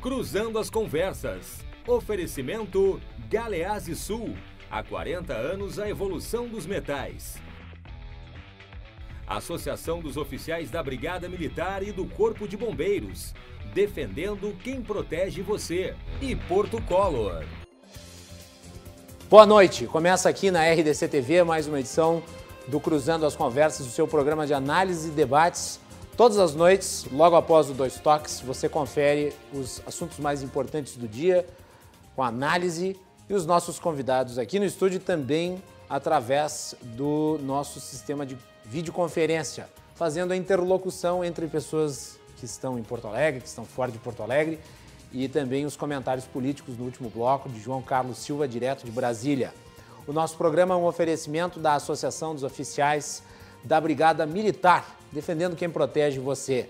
Cruzando as Conversas. Oferecimento Galeazzi Sul. Há 40 anos a evolução dos metais. Associação dos Oficiais da Brigada Militar e do Corpo de Bombeiros. Defendendo quem protege você. E Porto Color. Boa noite. Começa aqui na RDC TV mais uma edição do Cruzando as Conversas, o seu programa de análise e debates Todas as noites, logo após o Dois Toques, você confere os assuntos mais importantes do dia, com análise e os nossos convidados aqui no estúdio também através do nosso sistema de videoconferência, fazendo a interlocução entre pessoas que estão em Porto Alegre, que estão fora de Porto Alegre e também os comentários políticos no último bloco de João Carlos Silva, direto de Brasília. O nosso programa é um oferecimento da Associação dos Oficiais da Brigada Militar defendendo quem protege você.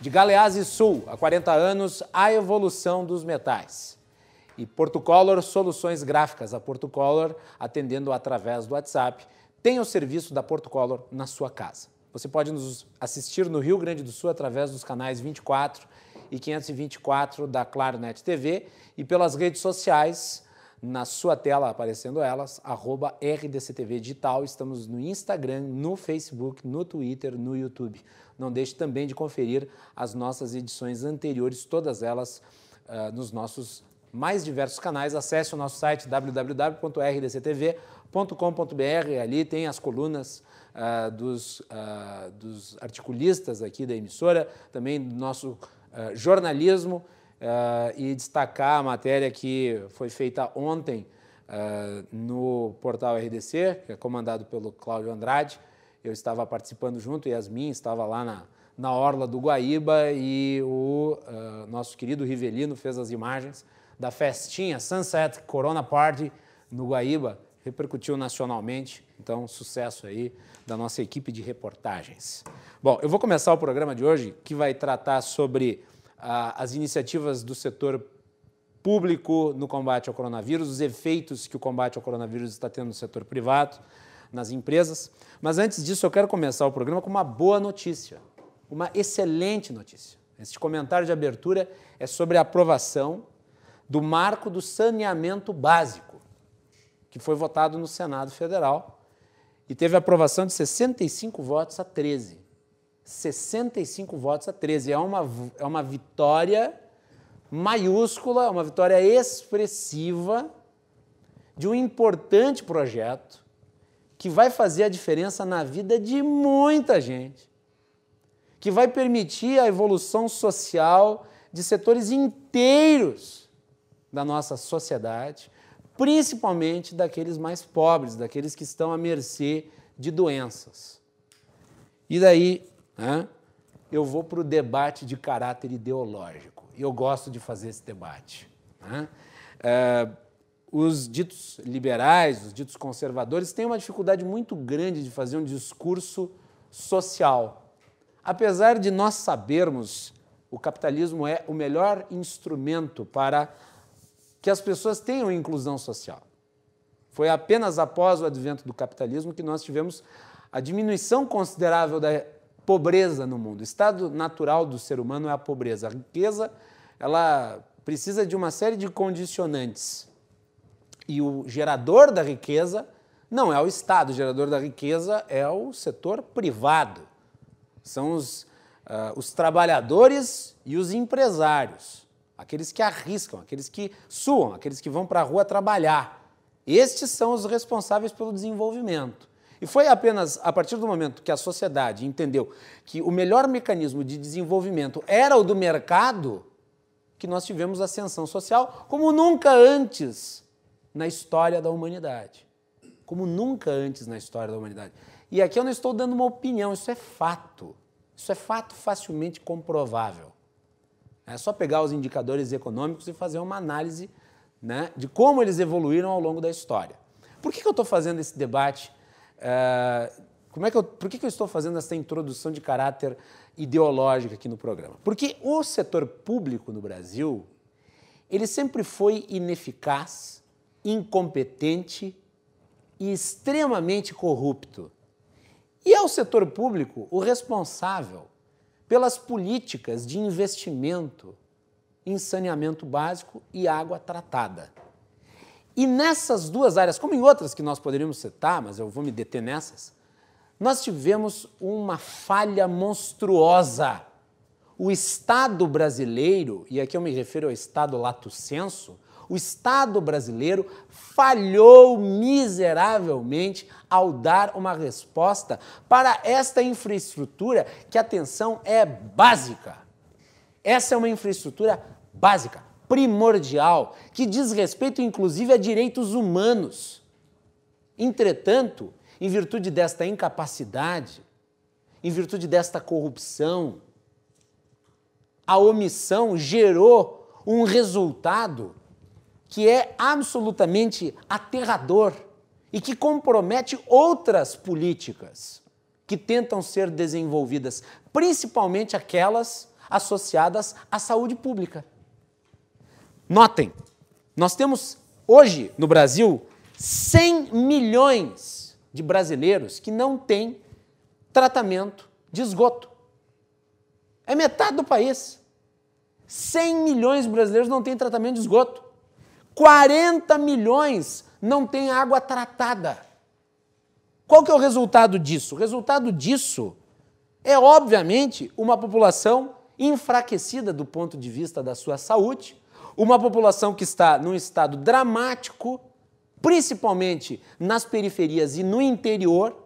De Galeazzi Sul, há 40 anos, a evolução dos metais. E Portocolor Soluções Gráficas, a Portocolor atendendo através do WhatsApp, tem o serviço da Portocolor na sua casa. Você pode nos assistir no Rio Grande do Sul através dos canais 24 e 524 da Claro Net TV e pelas redes sociais na sua tela aparecendo elas, arroba RDCTV Digital. Estamos no Instagram, no Facebook, no Twitter, no YouTube. Não deixe também de conferir as nossas edições anteriores, todas elas uh, nos nossos mais diversos canais. Acesse o nosso site www.rdctv.com.br. Ali tem as colunas uh, dos, uh, dos articulistas aqui da emissora, também do nosso jornalismo uh, e destacar a matéria que foi feita ontem uh, no portal RDC, que é comandado pelo Cláudio Andrade. Eu estava participando junto, Yasmin estava lá na, na Orla do Guaíba e o uh, nosso querido Rivelino fez as imagens da festinha Sunset Corona Party no Guaíba, repercutiu nacionalmente, então sucesso aí da nossa equipe de reportagens. Bom, eu vou começar o programa de hoje que vai tratar sobre as iniciativas do setor público no combate ao coronavírus, os efeitos que o combate ao coronavírus está tendo no setor privado, nas empresas. Mas antes disso, eu quero começar o programa com uma boa notícia, uma excelente notícia. Este comentário de abertura é sobre a aprovação do marco do saneamento básico, que foi votado no Senado Federal e teve aprovação de 65 votos a 13. 65 votos a 13. É uma, é uma vitória maiúscula, uma vitória expressiva de um importante projeto que vai fazer a diferença na vida de muita gente, que vai permitir a evolução social de setores inteiros da nossa sociedade, principalmente daqueles mais pobres, daqueles que estão à mercê de doenças. E daí né, eu vou para o debate de caráter ideológico. E eu gosto de fazer esse debate. Né? É, os ditos liberais, os ditos conservadores, têm uma dificuldade muito grande de fazer um discurso social. Apesar de nós sabermos o capitalismo é o melhor instrumento para que as pessoas tenham inclusão social. Foi apenas após o advento do capitalismo que nós tivemos a diminuição considerável da pobreza no mundo. O estado natural do ser humano é a pobreza. A riqueza, ela precisa de uma série de condicionantes. E o gerador da riqueza não é o Estado, o gerador da riqueza é o setor privado. São os, uh, os trabalhadores e os empresários, aqueles que arriscam, aqueles que suam, aqueles que vão para a rua trabalhar. Estes são os responsáveis pelo desenvolvimento. E foi apenas a partir do momento que a sociedade entendeu que o melhor mecanismo de desenvolvimento era o do mercado que nós tivemos ascensão social como nunca antes na história da humanidade. Como nunca antes na história da humanidade. E aqui eu não estou dando uma opinião, isso é fato. Isso é fato facilmente comprovável. É só pegar os indicadores econômicos e fazer uma análise né, de como eles evoluíram ao longo da história. Por que, que eu estou fazendo esse debate é, como é que eu, por que, que eu estou fazendo essa introdução de caráter ideológico aqui no programa? Porque o setor público no Brasil, ele sempre foi ineficaz, incompetente e extremamente corrupto. E é o setor público o responsável pelas políticas de investimento em saneamento básico e água tratada. E nessas duas áreas, como em outras que nós poderíamos citar, mas eu vou me deter nessas, nós tivemos uma falha monstruosa. O Estado brasileiro, e aqui eu me refiro ao Estado lato senso, o Estado brasileiro falhou miseravelmente ao dar uma resposta para esta infraestrutura que, atenção, é básica. Essa é uma infraestrutura básica, primordial, que diz respeito inclusive a direitos humanos. Entretanto, em virtude desta incapacidade, em virtude desta corrupção, a omissão gerou um resultado que é absolutamente aterrador e que compromete outras políticas que tentam ser desenvolvidas, principalmente aquelas associadas à saúde pública. Notem, nós temos hoje no Brasil 100 milhões de brasileiros que não têm tratamento de esgoto. É metade do país. 100 milhões de brasileiros não têm tratamento de esgoto. 40 milhões não têm água tratada. Qual que é o resultado disso? O resultado disso é, obviamente, uma população enfraquecida do ponto de vista da sua saúde, uma população que está num estado dramático, principalmente nas periferias e no interior,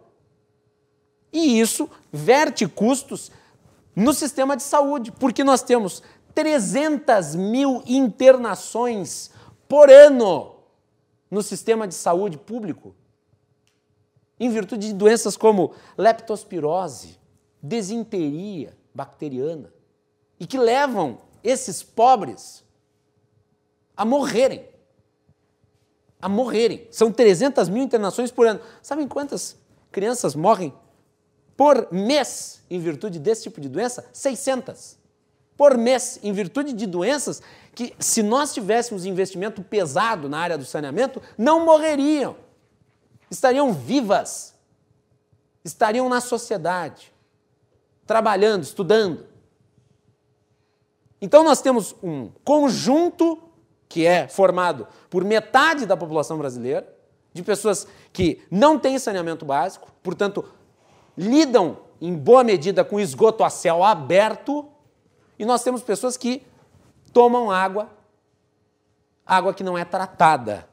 e isso verte custos no sistema de saúde, porque nós temos 300 mil internações por ano no sistema de saúde público, em virtude de doenças como leptospirose, desinteria bacteriana, e que levam esses pobres a morrerem. A morrerem. São 300 mil internações por ano. Sabem quantas crianças morrem por mês em virtude desse tipo de doença? 600. Por mês, em virtude de doenças que, se nós tivéssemos investimento pesado na área do saneamento, não morreriam. Estariam vivas. Estariam na sociedade, trabalhando, estudando. Então, nós temos um conjunto que é formado por metade da população brasileira, de pessoas que não têm saneamento básico, portanto, lidam em boa medida com esgoto a céu aberto, e nós temos pessoas que tomam água, água que não é tratada.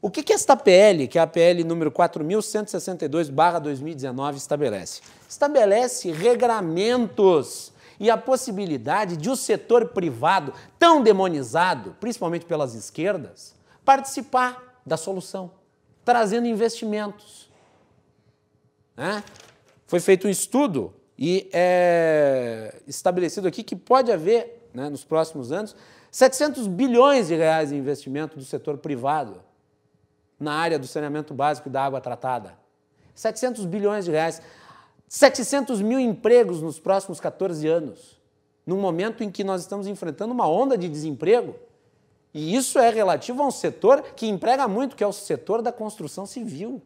O que, que esta PL, que é a PL número 4162/2019 estabelece? Estabelece regramentos e a possibilidade de o setor privado, tão demonizado, principalmente pelas esquerdas, participar da solução, trazendo investimentos. Né? Foi feito um estudo e é estabelecido aqui que pode haver, né, nos próximos anos, 700 bilhões de reais de investimento do setor privado na área do saneamento básico e da água tratada. 700 bilhões de reais. 700 mil empregos nos próximos 14 anos, num momento em que nós estamos enfrentando uma onda de desemprego. E isso é relativo a um setor que emprega muito, que é o setor da construção civil.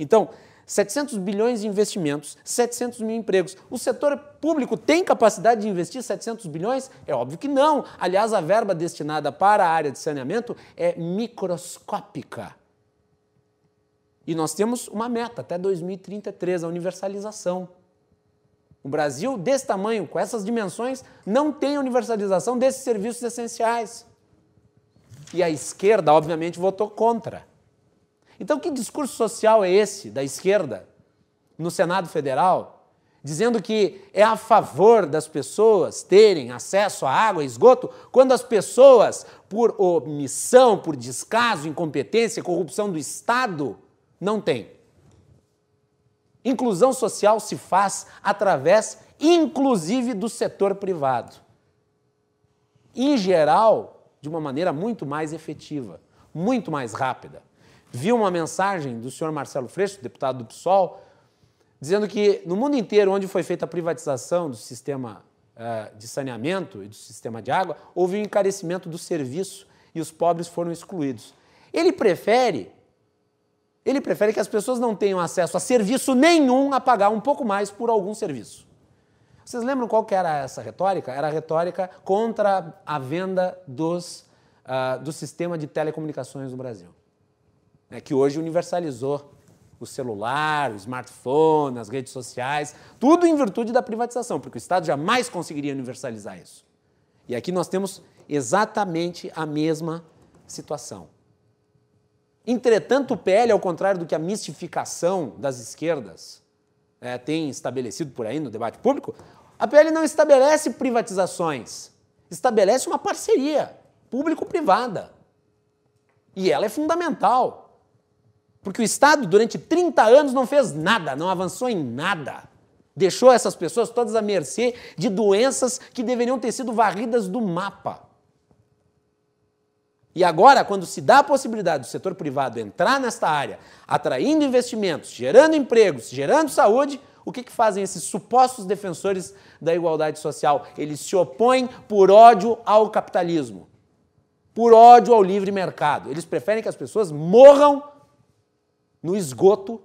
Então, 700 bilhões de investimentos, 700 mil empregos. O setor público tem capacidade de investir 700 bilhões? É óbvio que não. Aliás, a verba destinada para a área de saneamento é microscópica. E nós temos uma meta até 2033, a universalização. O Brasil, desse tamanho, com essas dimensões, não tem universalização desses serviços essenciais. E a esquerda, obviamente, votou contra. Então, que discurso social é esse da esquerda no Senado Federal, dizendo que é a favor das pessoas terem acesso à água e esgoto, quando as pessoas, por omissão, por descaso, incompetência, corrupção do Estado, não tem. Inclusão social se faz através, inclusive, do setor privado. Em geral, de uma maneira muito mais efetiva, muito mais rápida. Vi uma mensagem do senhor Marcelo Freixo, deputado do PSOL, dizendo que no mundo inteiro, onde foi feita a privatização do sistema uh, de saneamento e do sistema de água, houve um encarecimento do serviço e os pobres foram excluídos. Ele prefere ele prefere que as pessoas não tenham acesso a serviço nenhum a pagar um pouco mais por algum serviço. Vocês lembram qual que era essa retórica? Era a retórica contra a venda dos, uh, do sistema de telecomunicações no Brasil, né, que hoje universalizou o celular, o smartphone, as redes sociais, tudo em virtude da privatização, porque o Estado jamais conseguiria universalizar isso. E aqui nós temos exatamente a mesma situação. Entretanto, o PL, ao contrário do que a mistificação das esquerdas é, tem estabelecido por aí no debate público, a PL não estabelece privatizações, estabelece uma parceria público-privada. E ela é fundamental. Porque o Estado, durante 30 anos, não fez nada, não avançou em nada. Deixou essas pessoas todas à mercê de doenças que deveriam ter sido varridas do mapa. E agora, quando se dá a possibilidade do setor privado entrar nesta área, atraindo investimentos, gerando empregos, gerando saúde, o que, que fazem esses supostos defensores da igualdade social? Eles se opõem por ódio ao capitalismo, por ódio ao livre mercado. Eles preferem que as pessoas morram no esgoto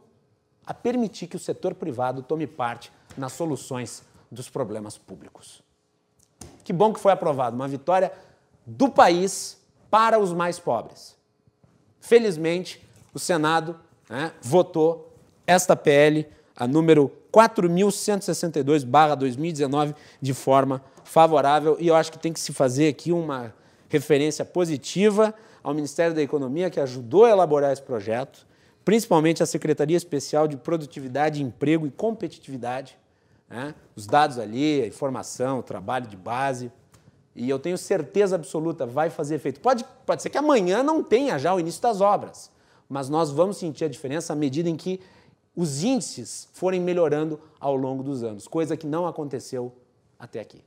a permitir que o setor privado tome parte nas soluções dos problemas públicos. Que bom que foi aprovado uma vitória do país para os mais pobres. Felizmente, o Senado né, votou esta PL, a número 4.162-2019, de forma favorável. E eu acho que tem que se fazer aqui uma referência positiva ao Ministério da Economia, que ajudou a elaborar esse projeto, principalmente a Secretaria Especial de Produtividade, Emprego e Competitividade. Né? Os dados ali, a informação, o trabalho de base, e eu tenho certeza absoluta, vai fazer efeito. Pode, pode ser que amanhã não tenha já o início das obras, mas nós vamos sentir a diferença à medida em que os índices forem melhorando ao longo dos anos, coisa que não aconteceu até aqui.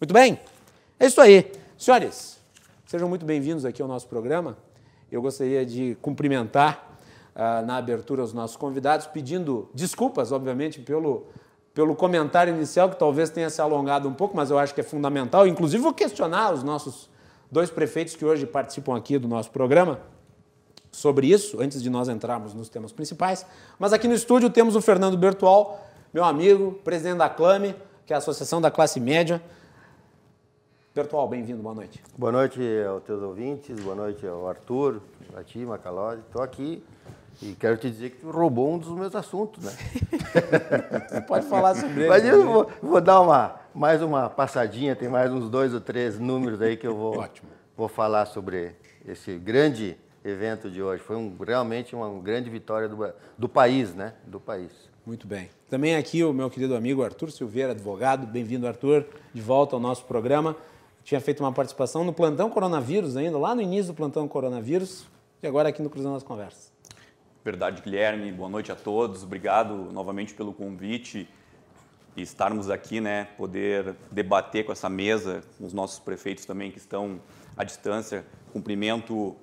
Muito bem, é isso aí. Senhores, sejam muito bem-vindos aqui ao nosso programa. Eu gostaria de cumprimentar uh, na abertura os nossos convidados, pedindo desculpas, obviamente, pelo pelo comentário inicial, que talvez tenha se alongado um pouco, mas eu acho que é fundamental. Inclusive, vou questionar os nossos dois prefeitos que hoje participam aqui do nosso programa sobre isso, antes de nós entrarmos nos temas principais. Mas aqui no estúdio temos o Fernando Bertual, meu amigo, presidente da CLAME, que é a Associação da Classe Média. Bertual, bem-vindo, boa noite. Boa noite aos teus ouvintes, boa noite ao Arthur, a ti, Macalose. Estou aqui e quero te dizer que tu roubou um dos meus assuntos, né? Você pode falar sobre ele. Mas eu vou, vou, dar uma, mais uma passadinha, tem mais uns dois ou três números aí que eu vou, Ótimo. vou falar sobre esse grande evento de hoje. Foi um, realmente uma grande vitória do, do país, né? Do país. Muito bem. Também aqui o meu querido amigo Arthur Silveira, advogado. Bem-vindo, Arthur, de volta ao nosso programa. Tinha feito uma participação no plantão coronavírus ainda, lá no início do plantão coronavírus, e agora aqui no Cruzando as Conversas. Verdade, Guilherme. Boa noite a todos. Obrigado novamente pelo convite e estarmos aqui, né, poder debater com essa mesa, com os nossos prefeitos também que estão à distância. Cumprimento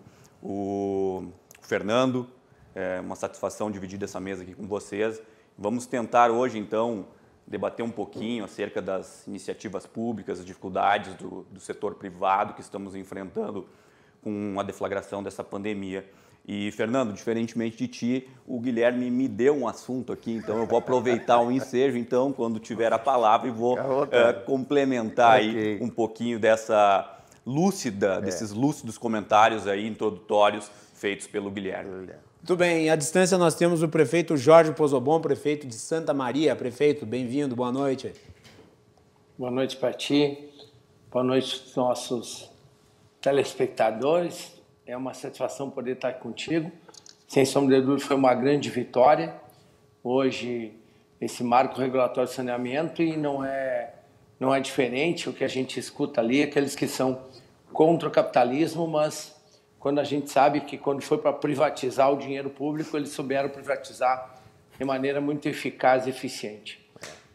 o Fernando, é uma satisfação dividir essa mesa aqui com vocês. Vamos tentar hoje, então, debater um pouquinho acerca das iniciativas públicas, as dificuldades do, do setor privado que estamos enfrentando com a deflagração dessa pandemia. E, Fernando, diferentemente de ti, o Guilherme me deu um assunto aqui, então eu vou aproveitar o ensejo, então, quando tiver a palavra, e vou é, complementar okay. aí um pouquinho dessa lúcida, é. desses lúcidos comentários aí introdutórios feitos pelo Guilherme. Muito bem, à distância nós temos o prefeito Jorge Pozobon, prefeito de Santa Maria. Prefeito, bem-vindo, boa noite. Boa noite para ti, boa noite aos nossos telespectadores é uma satisfação poder estar contigo. Sem sombra de dúvida, foi uma grande vitória. Hoje, esse marco regulatório de saneamento e não é, não é diferente o que a gente escuta ali, aqueles que são contra o capitalismo, mas quando a gente sabe que quando foi para privatizar o dinheiro público, eles souberam privatizar de maneira muito eficaz e eficiente.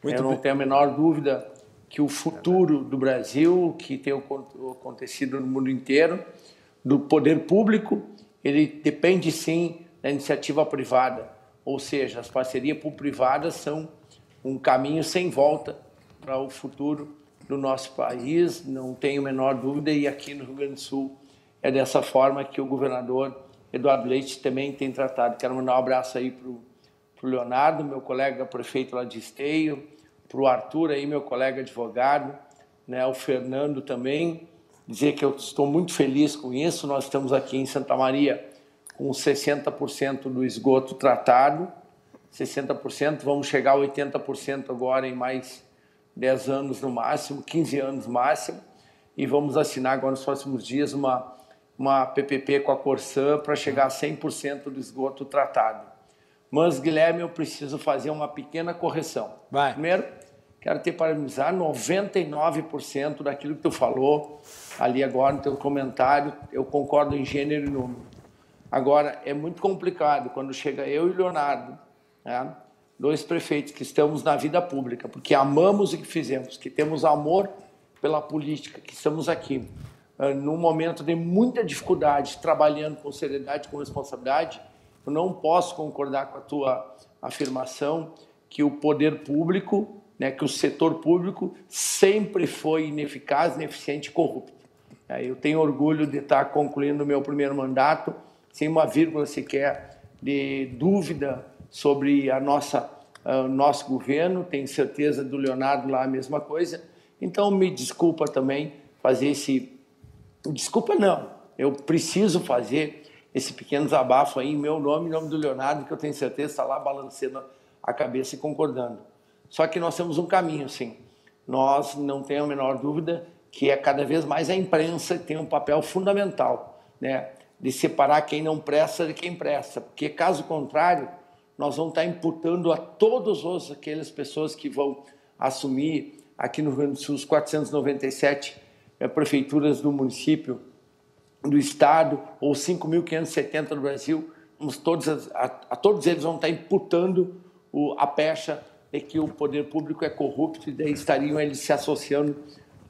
Muito Eu não bem. tenho a menor dúvida que o futuro do Brasil, que tem acontecido no mundo inteiro, do poder público, ele depende sim da iniciativa privada. Ou seja, as parcerias público-privadas são um caminho sem volta para o futuro do nosso país, não tenho a menor dúvida, e aqui no Rio Grande do Sul é dessa forma que o governador Eduardo Leite também tem tratado. Quero mandar um abraço aí para o Leonardo, meu colega prefeito lá de Esteio, para o Arthur aí, meu colega advogado, né, o Fernando também, dizer que eu estou muito feliz com isso. Nós estamos aqui em Santa Maria com 60% do esgoto tratado, 60%, vamos chegar a 80% agora em mais 10 anos no máximo, 15 anos no máximo, e vamos assinar agora nos próximos dias uma, uma PPP com a Corsã para chegar a 100% do esgoto tratado. Mas, Guilherme, eu preciso fazer uma pequena correção. Vai. Primeiro, quero te parabenizar 99% daquilo que tu falou ali agora no teu comentário, eu concordo em gênero e número. Agora, é muito complicado quando chega eu e Leonardo, né, dois prefeitos que estamos na vida pública, porque amamos o que fizemos, que temos amor pela política, que estamos aqui uh, num momento de muita dificuldade, trabalhando com seriedade, com responsabilidade, eu não posso concordar com a tua afirmação que o poder público né, que o setor público sempre foi ineficaz, ineficiente e corrupto. É, eu tenho orgulho de estar concluindo o meu primeiro mandato sem uma vírgula sequer de dúvida sobre a nossa uh, nosso governo. Tenho certeza do Leonardo lá a mesma coisa. Então me desculpa também fazer esse desculpa não. Eu preciso fazer esse pequeno desabafo aí em meu nome, em nome do Leonardo, que eu tenho certeza está lá balançando a cabeça e concordando. Só que nós temos um caminho, sim. Nós não temos a menor dúvida que é cada vez mais a imprensa que tem um papel fundamental, né, de separar quem não presta de quem presta, porque caso contrário, nós vamos estar imputando a todos os aquelas pessoas que vão assumir aqui no Rio Grande do Sul os 497 é, prefeituras do município, do estado, ou 5.570 do Brasil, todos, a, a, todos eles vão estar imputando o, a pecha é que o poder público é corrupto e daí estariam eles se associando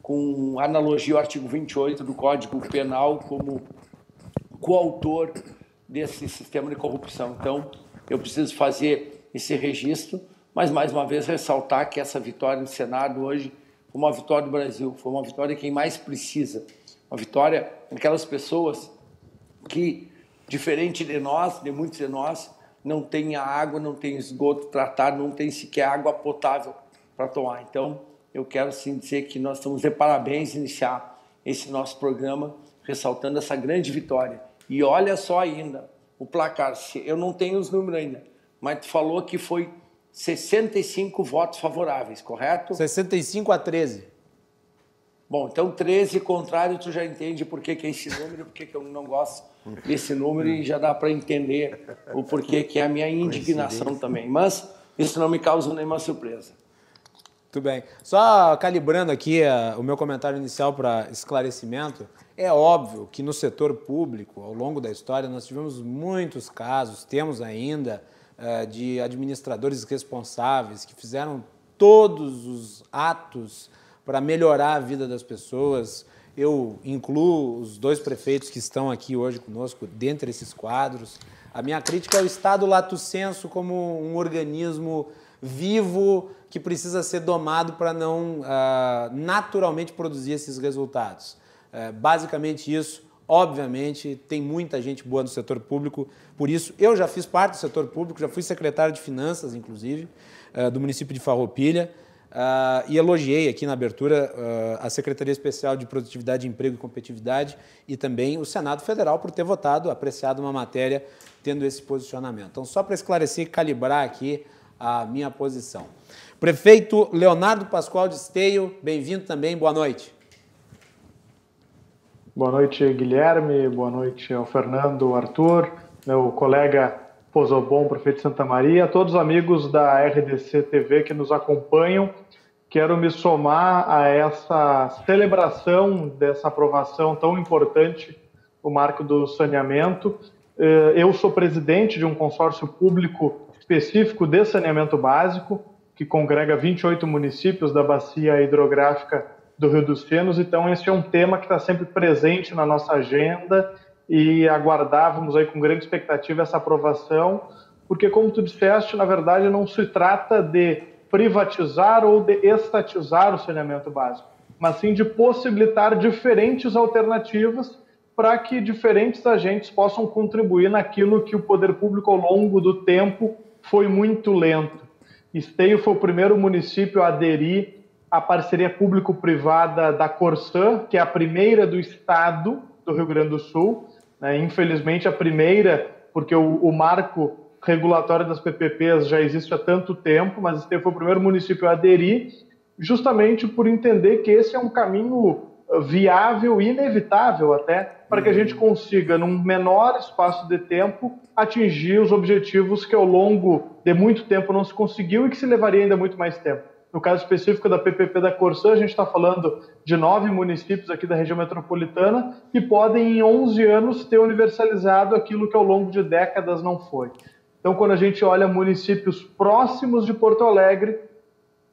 com analogia ao artigo 28 do Código Penal como coautor desse sistema de corrupção. Então, eu preciso fazer esse registro, mas mais uma vez ressaltar que essa vitória no Senado hoje foi uma vitória do Brasil, foi uma vitória de quem mais precisa, uma vitória daquelas pessoas que, diferente de nós, de muitos de nós, não tem água, não tem esgoto tratado, não tem sequer água potável para tomar. Então, eu quero sim dizer que nós estamos de parabéns iniciar esse nosso programa, ressaltando essa grande vitória. E olha só ainda, o placar, eu não tenho os números ainda, mas tu falou que foi 65 votos favoráveis, correto? 65 a 13. Bom, então 13 contrário, tu já entende por que, que é esse número, por que, que eu não gosto desse número e já dá para entender o porquê que é a minha indignação também. Mas isso não me causa nenhuma surpresa. Muito bem. Só calibrando aqui uh, o meu comentário inicial para esclarecimento, é óbvio que no setor público, ao longo da história, nós tivemos muitos casos, temos ainda, uh, de administradores responsáveis que fizeram todos os atos para melhorar a vida das pessoas, eu incluo os dois prefeitos que estão aqui hoje conosco, dentre esses quadros. A minha crítica é o Estado lato senso como um organismo vivo que precisa ser domado para não uh, naturalmente produzir esses resultados. Uh, basicamente isso. Obviamente, tem muita gente boa no setor público, por isso eu já fiz parte do setor público, já fui secretário de Finanças, inclusive, uh, do município de Farroupilha. Uh, e elogiei aqui na abertura uh, a Secretaria Especial de Produtividade, Emprego e Competitividade e também o Senado Federal por ter votado, apreciado uma matéria tendo esse posicionamento. Então, só para esclarecer e calibrar aqui a minha posição. Prefeito Leonardo Pascoal de Esteio, bem-vindo também, boa noite. Boa noite, Guilherme, boa noite ao Fernando, Arthur, meu colega Pozobon, prefeito de Santa Maria, todos os amigos da RDC TV que nos acompanham. Quero me somar a essa celebração dessa aprovação tão importante, o marco do saneamento. Eh, eu sou presidente de um consórcio público específico de saneamento básico, que congrega 28 municípios da bacia hidrográfica do Rio dos Sinos. Então, esse é um tema que está sempre presente na nossa agenda e aguardávamos aí com grande expectativa essa aprovação, porque como tu disseste, na verdade não se trata de privatizar ou de estatizar o saneamento básico, mas sim de possibilitar diferentes alternativas para que diferentes agentes possam contribuir naquilo que o poder público ao longo do tempo foi muito lento. Esteio foi o primeiro município a aderir à parceria público-privada da Corsã, que é a primeira do estado do Rio Grande do Sul. Né? Infelizmente, a primeira, porque o, o, marco regulatório das PPPs já existe há tanto tempo, mas Esteio foi o primeiro município a aderir, justamente por entender que esse é um caminho viável e inevitável até para que a gente consiga, num menor espaço de tempo, atingir os objetivos que ao longo de muito tempo não se conseguiu e que se levaria ainda muito mais tempo. No caso específico da PPP da Corsã, a gente está falando de nove municípios aqui da região metropolitana que podem, em 11 anos, ter universalizado aquilo que ao longo de décadas não foi. Então, quando a gente olha municípios próximos de Porto Alegre,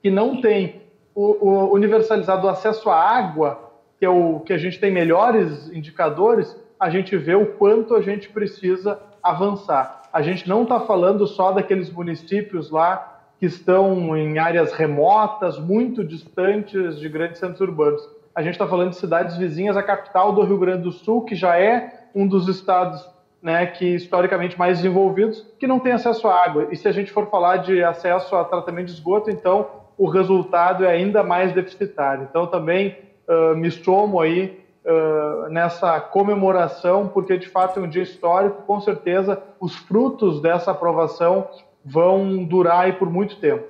que não têm o, o universalizado acesso à água que é o que a gente tem melhores indicadores, a gente vê o quanto a gente precisa avançar. A gente não está falando só daqueles municípios lá que estão em áreas remotas, muito distantes de grandes centros urbanos. A gente está falando de cidades vizinhas à capital do Rio Grande do Sul, que já é um dos estados né, que historicamente mais desenvolvidos, que não tem acesso à água. E se a gente for falar de acesso a tratamento de esgoto, então o resultado é ainda mais deficitário. Então também uh, me somo aí uh, nessa comemoração, porque de fato é um dia histórico, com certeza os frutos dessa aprovação vão durar aí por muito tempo.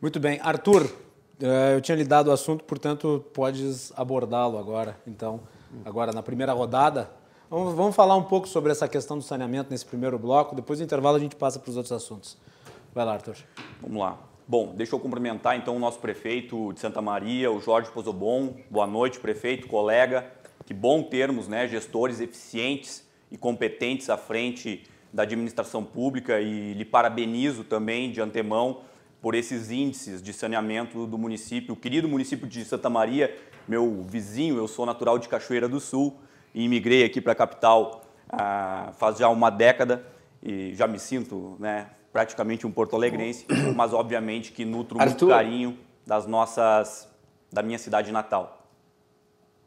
Muito bem. Arthur, eu tinha lhe dado o assunto, portanto, podes abordá-lo agora. Então, agora na primeira rodada, vamos, vamos falar um pouco sobre essa questão do saneamento nesse primeiro bloco. Depois do intervalo a gente passa para os outros assuntos. Vai lá, Arthur. Vamos lá. Bom, deixa eu cumprimentar então o nosso prefeito de Santa Maria, o Jorge Pozobon. Boa noite, prefeito, colega. Que bom termos né, gestores eficientes e competentes à frente da administração pública e lhe parabenizo também de antemão por esses índices de saneamento do município, o querido município de Santa Maria, meu vizinho, eu sou natural de Cachoeira do Sul e imigrei aqui para a capital ah, faz já uma década e já me sinto né, praticamente um porto-alegrense, mas obviamente que nutro Arthur. muito carinho das nossas, da minha cidade natal.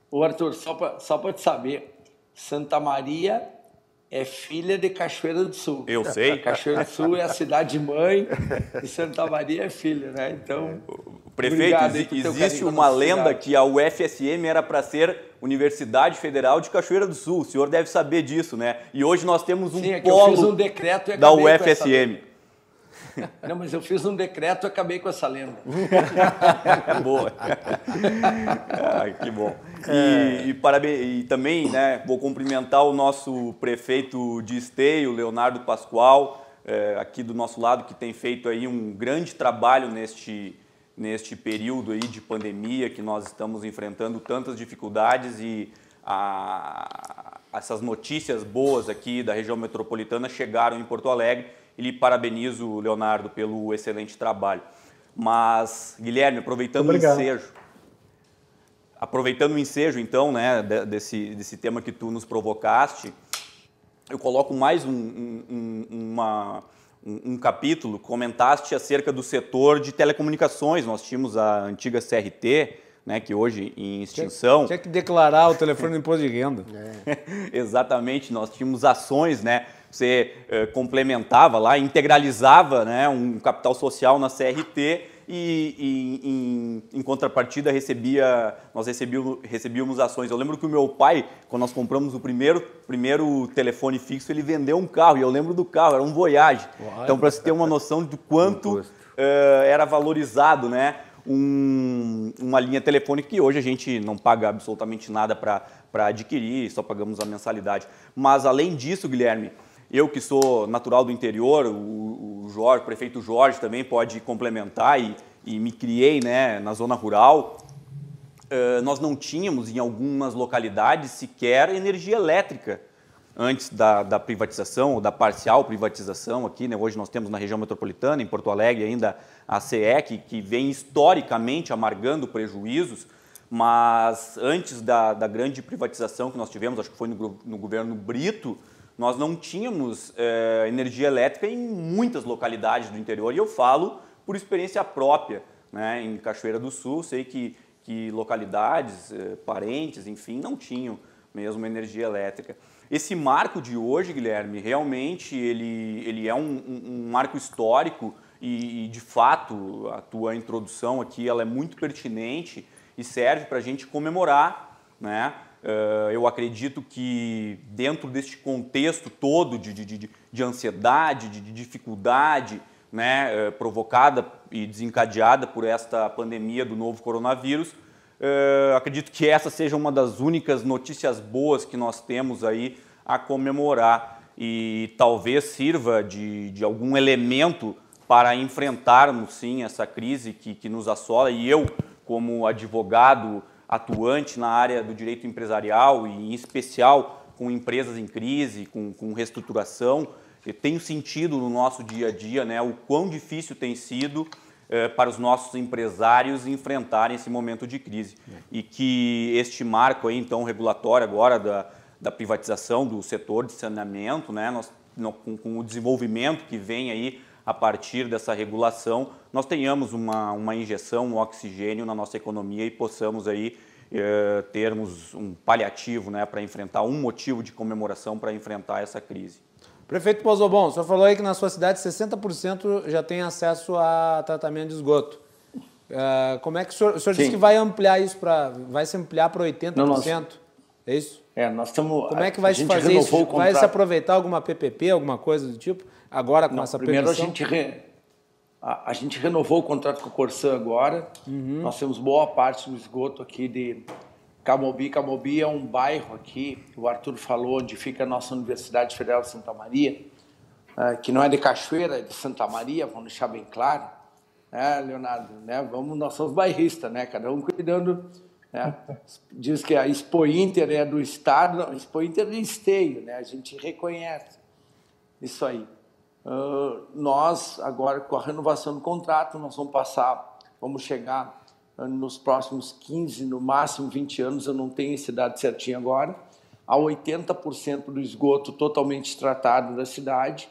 O Arthur, só para só te saber, Santa Maria é filha de Cachoeira do Sul. Eu sei. A Cachoeira do Sul é a cidade mãe e Santa Maria é filha, né? Então. Prefeito, existe uma lenda que a UFSM era para ser Universidade Federal de Cachoeira do Sul. O senhor deve saber disso, né? E hoje nós temos um Sim, é polo um decreto da UFSM. Não, mas eu fiz um decreto e acabei com essa lenda. Boa. ah, que bom. E, e, parabéns, e também né, vou cumprimentar o nosso prefeito de Esteio, Leonardo Pascoal, é, aqui do nosso lado, que tem feito aí um grande trabalho neste, neste período aí de pandemia que nós estamos enfrentando tantas dificuldades e a, essas notícias boas aqui da região metropolitana chegaram em Porto Alegre e lhe parabenizo, Leonardo, pelo excelente trabalho. Mas, Guilherme, aproveitando Obrigado. o ensejo, aproveitando o ensejo, então, né, desse, desse tema que tu nos provocaste, eu coloco mais um, um, uma, um, um capítulo, comentaste acerca do setor de telecomunicações, nós tínhamos a antiga CRT, né, que hoje em extinção. Tinha, tinha que declarar o telefone do imposto de renda. É. Exatamente, nós tínhamos ações, né, você uh, complementava lá, integralizava né, um capital social na CRT e, e em, em, contrapartida recebia, nós recebíamos, recebíamos ações. Eu lembro que o meu pai, quando nós compramos o primeiro, primeiro telefone fixo, ele vendeu um carro, e eu lembro do carro, era um Voyage. Uai. Então, para você ter uma noção de quanto uh, era valorizado né, um, uma linha telefônica que hoje a gente não paga absolutamente nada para adquirir, só pagamos a mensalidade. Mas, além disso, Guilherme, eu que sou natural do interior, o, o Jorge, o prefeito Jorge também pode complementar e, e me criei né, na zona rural. Uh, nós não tínhamos em algumas localidades sequer energia elétrica antes da, da privatização ou da parcial privatização aqui. Né? Hoje nós temos na região metropolitana, em Porto Alegre, ainda a CE, que, que vem historicamente amargando prejuízos, mas antes da, da grande privatização que nós tivemos, acho que foi no, no governo Brito, nós não tínhamos é, energia elétrica em muitas localidades do interior e eu falo por experiência própria. Né? Em Cachoeira do Sul, sei que, que localidades, é, parentes, enfim, não tinham mesmo energia elétrica. Esse marco de hoje, Guilherme, realmente ele, ele é um, um, marco histórico e, e, de fato a tua introdução aqui ela é muito pertinente e serve para a gente comemorar, né? Uh, eu acredito que dentro deste contexto todo de, de, de, de ansiedade, de, de dificuldade, né, uh, provocada e desencadeada por esta pandemia do novo coronavírus, uh, acredito que essa seja uma das únicas notícias boas que nós temos aí a comemorar e talvez sirva de, de algum elemento para enfrentarmos sim essa crise que, que nos assola. E eu como advogado atuante na área do direito empresarial e em especial com empresas em crise, com, com reestruturação, tenho sentido no nosso dia a dia né, o quão difícil tem sido eh, para os nossos empresários enfrentarem esse momento de crise. E que este marco aí, então regulatório agora da, da privatização do setor de saneamento, né, nós, no, com, com o desenvolvimento que vem aí a partir dessa regulação, nós tenhamos uma, uma injeção, um oxigênio na nossa economia e possamos aí eh, termos um paliativo né, para enfrentar, um motivo de comemoração para enfrentar essa crise. Prefeito Pozobon, o senhor falou aí que na sua cidade 60% já tem acesso a tratamento de esgoto. Uh, como é que o senhor, o senhor disse que vai ampliar isso para. vai se ampliar para 80%? Não, nós, é isso? É, nós estamos. Como é que vai se fazer isso? Vai se aproveitar alguma PPP, alguma coisa do tipo? Agora com Não, essa primeiro permissão? a gente re... a, a, gente renovou o contrato com o Corsã agora. Uhum. Nós temos boa parte do esgoto aqui de Camobi. Camobi é um bairro aqui, o Arthur falou, onde fica a nossa Universidade Federal de Santa Maria, uh, que não é de Cachoeira, é de Santa Maria, vamos deixar bem claro. Né, Leonardo? Né? Vamos, nós somos bairristas, né? Cada um cuidando. Né? Diz que a Expo Inter é do Estado, não, a Expo Inter é de esteio, né? A gente reconhece isso aí. Uh, nós, agora com a renovação do contrato, nós vamos passar, vamos chegar uh, nos próximos 15, no máximo 20 anos, eu não tenho esse dado certinho agora, a 80% do esgoto totalmente tratado da cidade.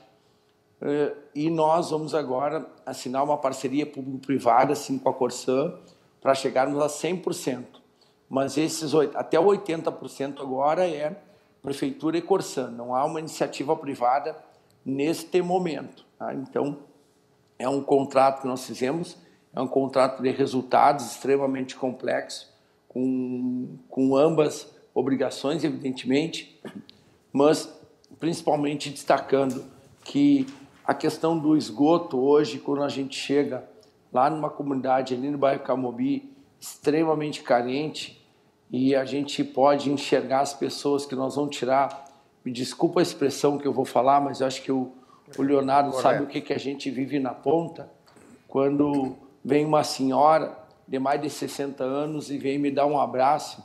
Uh, e nós vamos agora assinar uma parceria público-privada, assim, com a Corsã, para chegarmos a 100%. Mas esses até 80% agora é prefeitura e Corsã, não há uma iniciativa privada neste momento. Tá? Então, é um contrato que nós fizemos, é um contrato de resultados extremamente complexo, com, com ambas obrigações, evidentemente, mas principalmente destacando que a questão do esgoto hoje, quando a gente chega lá numa comunidade ali no bairro Camobi, extremamente carente, e a gente pode enxergar as pessoas que nós vamos tirar me desculpa a expressão que eu vou falar, mas eu acho que o, o Leonardo Correto. sabe o que, que a gente vive na ponta. Quando vem uma senhora de mais de 60 anos e vem me dar um abraço,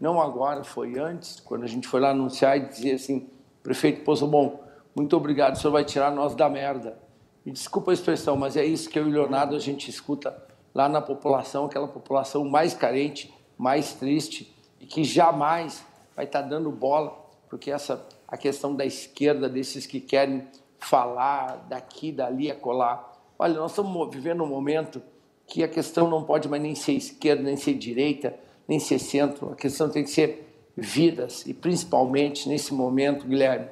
não agora, foi antes, quando a gente foi lá anunciar e dizer assim, prefeito Poço Bom, muito obrigado, o senhor vai tirar nós da merda. Me desculpa a expressão, mas é isso que eu e o Leonardo a gente escuta lá na população, aquela população mais carente, mais triste e que jamais vai estar dando bola, porque essa a questão da esquerda, desses que querem falar daqui, dali, acolá. Olha, nós estamos vivendo um momento que a questão não pode mais nem ser esquerda, nem ser direita, nem ser centro. A questão tem que ser vidas, e principalmente nesse momento, Guilherme,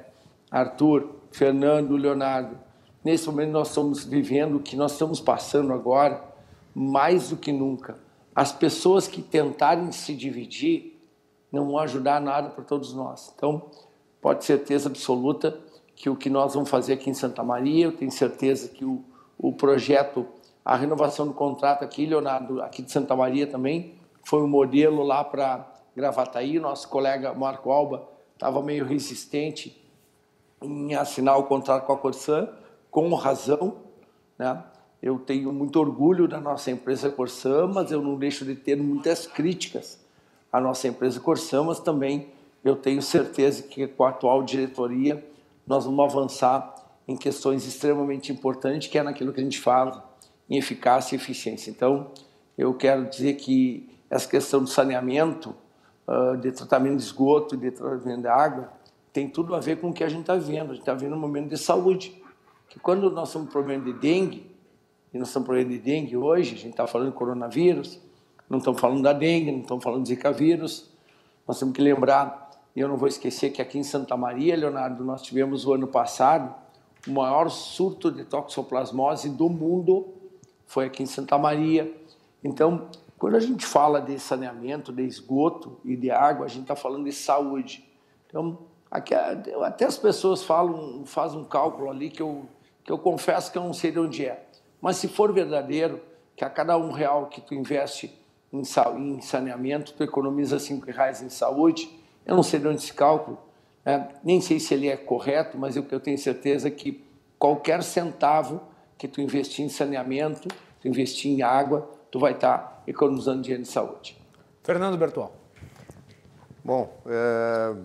Arthur, Fernando, Leonardo, nesse momento nós estamos vivendo o que nós estamos passando agora, mais do que nunca. As pessoas que tentarem se dividir não vão ajudar nada para todos nós. Então, pode certeza absoluta que o que nós vamos fazer aqui em Santa Maria, eu tenho certeza que o, o projeto, a renovação do contrato aqui, Leonardo, aqui de Santa Maria também, foi um modelo lá para Gravataí, nosso colega Marco Alba estava meio resistente em assinar o contrato com a Corsã, com razão, né? Eu tenho muito orgulho da nossa empresa Corsã, mas eu não deixo de ter muitas críticas à nossa empresa Corsã, mas também eu tenho certeza que com a atual diretoria nós vamos avançar em questões extremamente importantes, que é naquilo que a gente fala, em eficácia e eficiência. Então, eu quero dizer que essa questão do saneamento, ah, de tratamento de esgoto, de tratamento de água, tem tudo a ver com o que a gente está vendo. A gente está vendo um momento de saúde. Que quando nós temos problema de dengue, e nós estamos problema de dengue hoje, a gente está falando de coronavírus, não estamos falando da dengue, não estamos falando de zika vírus, nós temos que lembrar e eu não vou esquecer que aqui em Santa Maria, Leonardo, nós tivemos o ano passado o maior surto de toxoplasmose do mundo foi aqui em Santa Maria. Então, quando a gente fala de saneamento, de esgoto e de água, a gente está falando de saúde. Então, aqui, até as pessoas falam, fazem um cálculo ali que eu, que eu confesso que eu não sei de onde é. Mas se for verdadeiro, que a cada um real que tu investe em, saneamento, tu economiza cinco reais em saúde, eu não sei de onde esse cálculo, é, nem sei se ele é correto, mas o que eu tenho certeza é que qualquer centavo que tu investir em saneamento, tu investir em água, tu vai estar economizando dinheiro em saúde. Fernando Bertual. Bom, é...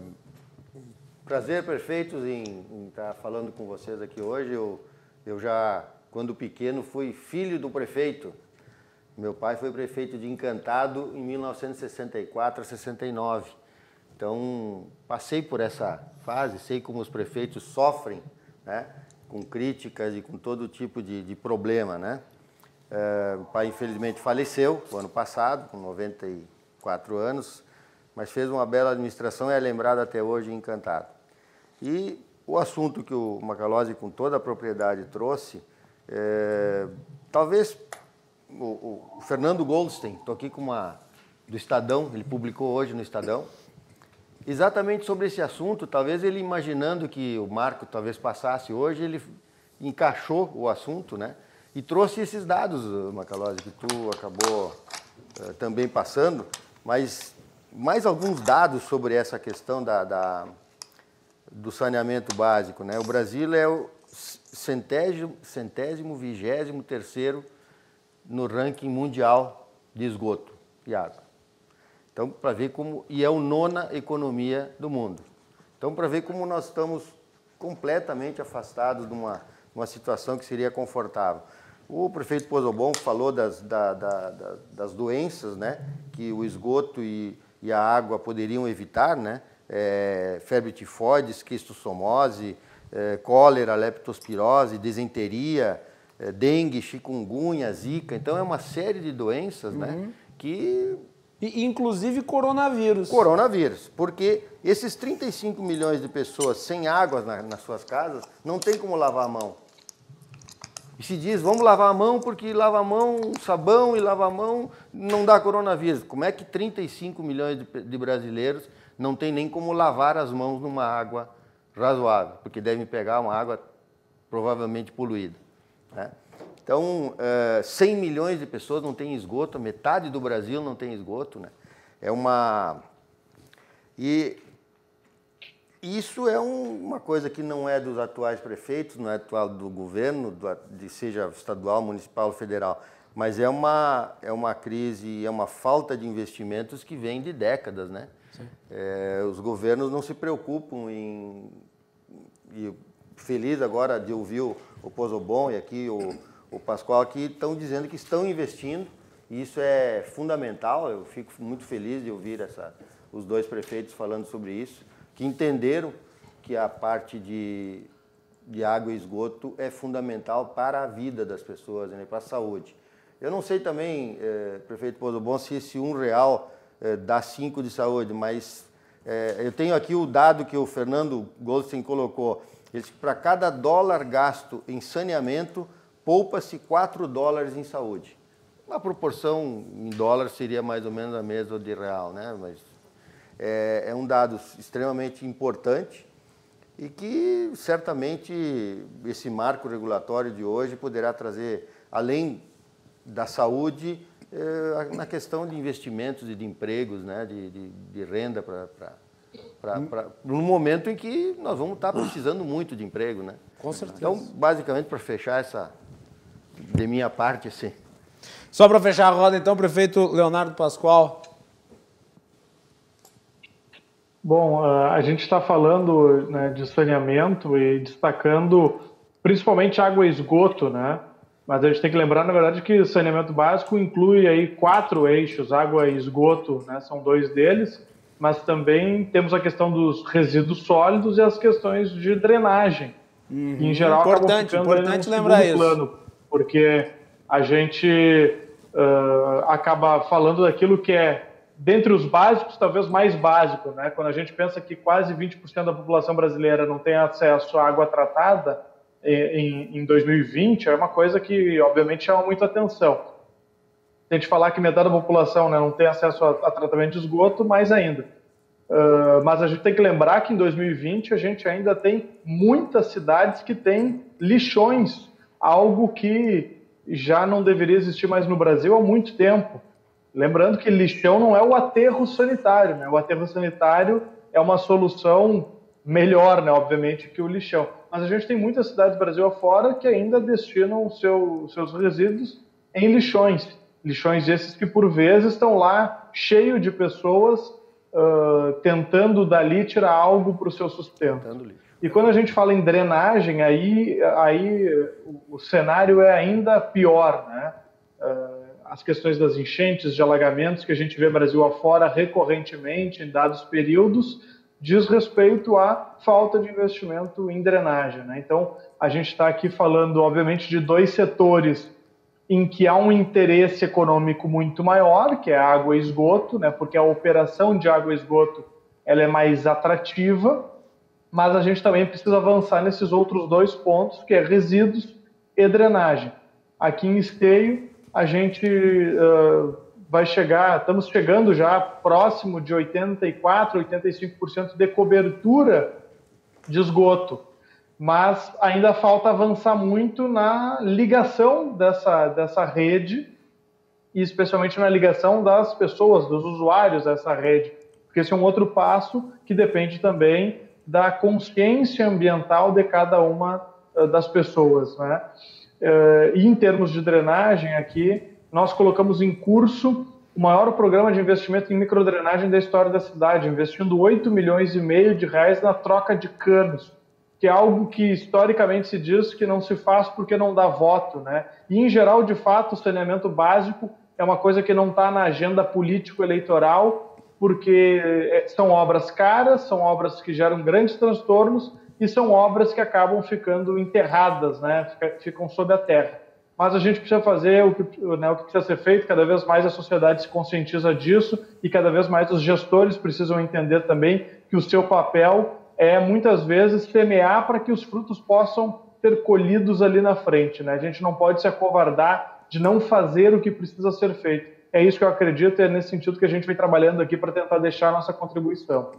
prazer perfeito em, em, estar falando com vocês aqui hoje. Eu, eu já, quando pequeno, fui filho do prefeito. Meu pai foi prefeito de Encantado em 1964 a 69. Então, passei por essa fase, sei como os prefeitos sofrem, né, com críticas e com todo tipo de, de problema, né. É, o pai, infelizmente, faleceu no ano passado, com 94 anos, mas fez uma bela administração e é lembrado até hoje encantado. E o assunto que o Macalose, com toda a propriedade, trouxe, é, talvez o, o Fernando Goldstein, estou aqui com uma do Estadão, ele publicou hoje no Estadão, exatamente sobre esse assunto, talvez ele imaginando que o Marco talvez passasse hoje, ele encaixou o assunto, né? E trouxe esses dados, Macalose, que tu acabou uh, também passando, mas mais alguns dados sobre essa questão da, da, do saneamento básico, né? O Brasil é o centésimo, centésimo vigésimo terceiro no ranking mundial de esgoto e água. Então, para ver como. E é a nona economia do mundo. Então, para ver como nós estamos completamente afastados de uma, uma situação que seria confortável. O prefeito Pozobon falou das, da, da, da, das doenças né, que o esgoto e, e a água poderiam evitar, né? É, febre tifoide, esquistossomose, é, cólera, leptospirose, desenteria, é, dengue, chikungunya, zika. Então é uma série de doenças né, uhum. né, que e, inclusive coronavírus. Coronavírus, porque esses 35 milhões de pessoas sem água na, nas suas casas não tem como lavar a mão. E se diz, vamos lavar a mão porque lavar a mão, sabão e lavar a mão não dá coronavírus. Como é que 35 milhões de, de brasileiros não tem nem como lavar as mãos numa água razoável? Porque devem pegar uma água provavelmente poluída. Né? Então, 100 eh, milhões de pessoas não têm esgoto, metade do Brasil não tem esgoto. Né? É uma. E isso é um, uma coisa que não é dos atuais prefeitos, não é atual do governo, do, de seja estadual, municipal ou federal, mas é uma, é uma crise, é uma falta de investimentos que vem de décadas. Né? É, os governos não se preocupam em. E feliz agora de ouvir o, o Pozobon e aqui o o Pascoal aqui estão dizendo que estão investindo e isso é fundamental. Eu fico muito feliz de ouvir essa, os dois prefeitos falando sobre isso, que entenderam que a parte de, de água e esgoto é fundamental para a vida das pessoas, né, para a saúde. Eu não sei também, eh, prefeito Pozobon, se esse um real eh, dá cinco de saúde, mas eh, eu tenho aqui o dado que o Fernando Goldstein colocou. Para cada dólar gasto em saneamento, poupa-se 4 dólares em saúde. A proporção em dólar seria mais ou menos a mesma de real, né? mas é, é um dado extremamente importante e que certamente esse marco regulatório de hoje poderá trazer, além da saúde, é, na questão de investimentos e de empregos, né? de, de, de renda para no momento em que nós vamos estar precisando muito de emprego, né? Com certeza. Então, basicamente, para fechar essa, de minha parte, sim. Só para fechar a roda, então, prefeito Leonardo Pascoal. Bom, ah, a gente está falando né, de saneamento e destacando principalmente água e esgoto, né? Mas a gente tem que lembrar, na verdade, que o saneamento básico inclui aí quatro eixos, água e esgoto, né? São dois deles, mas também temos a questão dos resíduos sólidos e as questões de drenagem. Uhum. em geral, importante, importante lembrar isso. Plano porque a gente uh, acaba falando daquilo que é, dentre os básicos, talvez mais básico. Né? Quando a gente pensa que quase 20% da população brasileira não tem acesso à água tratada, em, em 2020 é uma coisa que, obviamente, chama muita atenção. Se a gente falar que metade da população né, não tem acesso a, a, tratamento de esgoto, mais ainda. Uh, mas a gente tem que lembrar que em 2020 a gente ainda tem muitas cidades que têm lixões, algo que já não deveria existir mais no Brasil há muito tempo. Lembrando que lixão não é o aterro sanitário, né? O aterro sanitário é uma solução melhor, né, obviamente, que o lixão. Mas a gente tem muitas cidades Brasil afora que ainda destinam seu, seus resíduos em lixões. Lixões esses que, por vezes, estão lá cheio de pessoas uh, tentando dali tirar algo para o seu sustento. E quando a gente fala em drenagem, aí, aí o, cenário é ainda pior, né? Uh, as questões das enchentes, de alagamentos que a gente vê Brasil afora recorrentemente em dados períodos, diz respeito à falta de investimento em drenagem. Né? Então, a gente está aqui falando, obviamente, de dois setores em que há um interesse econômico muito maior, que é água e esgoto, né? porque a operação de água e esgoto ela é mais atrativa, mas a gente também precisa avançar nesses outros dois pontos, que é resíduos e drenagem. Aqui em Esteio, a gente uh, vai chegar, estamos chegando já próximo de 84, 85% de cobertura de esgoto, mas ainda falta avançar muito na ligação dessa, dessa rede e especialmente na ligação das pessoas, dos usuários dessa rede, porque esse é um outro passo que depende também da consciência ambiental de cada uma eh, das pessoas, né? Eh, e em termos de drenagem aqui, nós colocamos em curso o maior programa de investimento em microdrenagem da história da cidade, investindo 8 milhões e meio de reais na troca de canos, que é algo que historicamente se diz que não se faz porque não dá voto, né? E em geral, de fato, o saneamento básico é uma coisa que não está na agenda político-eleitoral, porque é, são obras caras, são obras que geram grandes transtornos e são obras que acabam ficando enterradas, né? Ficam sob a terra mas a gente precisa fazer o que, né, o que precisa ser feito, cada vez mais a sociedade se conscientiza disso e cada vez mais os gestores precisam entender também que o seu papel é muitas vezes semear para que os frutos possam ser colhidos ali na frente. Né? A gente não pode se acovardar de não fazer o que precisa ser feito. É isso que eu acredito é nesse sentido que a gente vem trabalhando aqui para tentar deixar a nossa contribuição.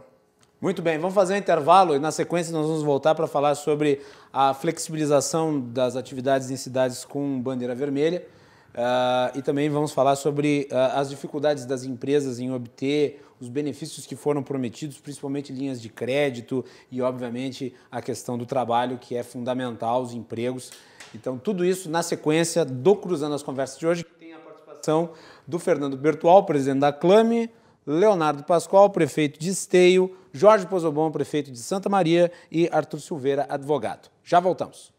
Muito bem, vamos fazer um intervalo e na sequência nós vamos voltar para falar sobre a flexibilização das atividades em cidades com bandeira vermelha uh, e também vamos falar sobre uh, as dificuldades das empresas em obter os benefícios que foram prometidos, principalmente linhas de crédito e, obviamente, a questão do trabalho, que é fundamental, os empregos. Então, tudo isso na sequência do Cruzando as Conversas de hoje, participação do Fernando Bertual, presidente da Clame, Leonardo Pascoal, prefeito de Esteio, Jorge Pozobon, prefeito de Santa Maria e Arthur Silveira, advogado. Já voltamos.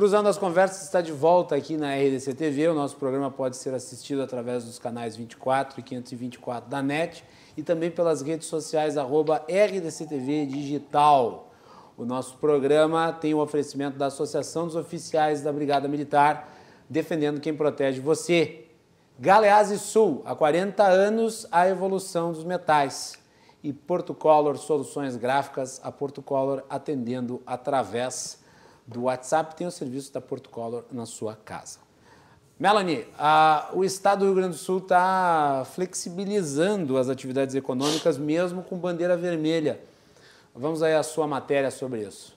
Cruzando as Conversas está de volta aqui na RDC TV. O nosso programa pode ser assistido através dos canais 24 e 524 da NET e também pelas redes sociais arroba RDCTV Digital. O nosso programa tem o oferecimento da Associação dos Oficiais da Brigada Militar, defendendo quem protege você. Galeazzi Sul, há 40 anos a evolução dos metais. E Porto Color Soluções Gráficas, a Porto Color atendendo através do WhatsApp, tem o serviço da Porto Color na sua casa. Melanie, o Estado do Rio Grande do Sul está flexibilizando as atividades econômicas mesmo com bandeira vermelha. Vamos aí à sua matéria sobre isso.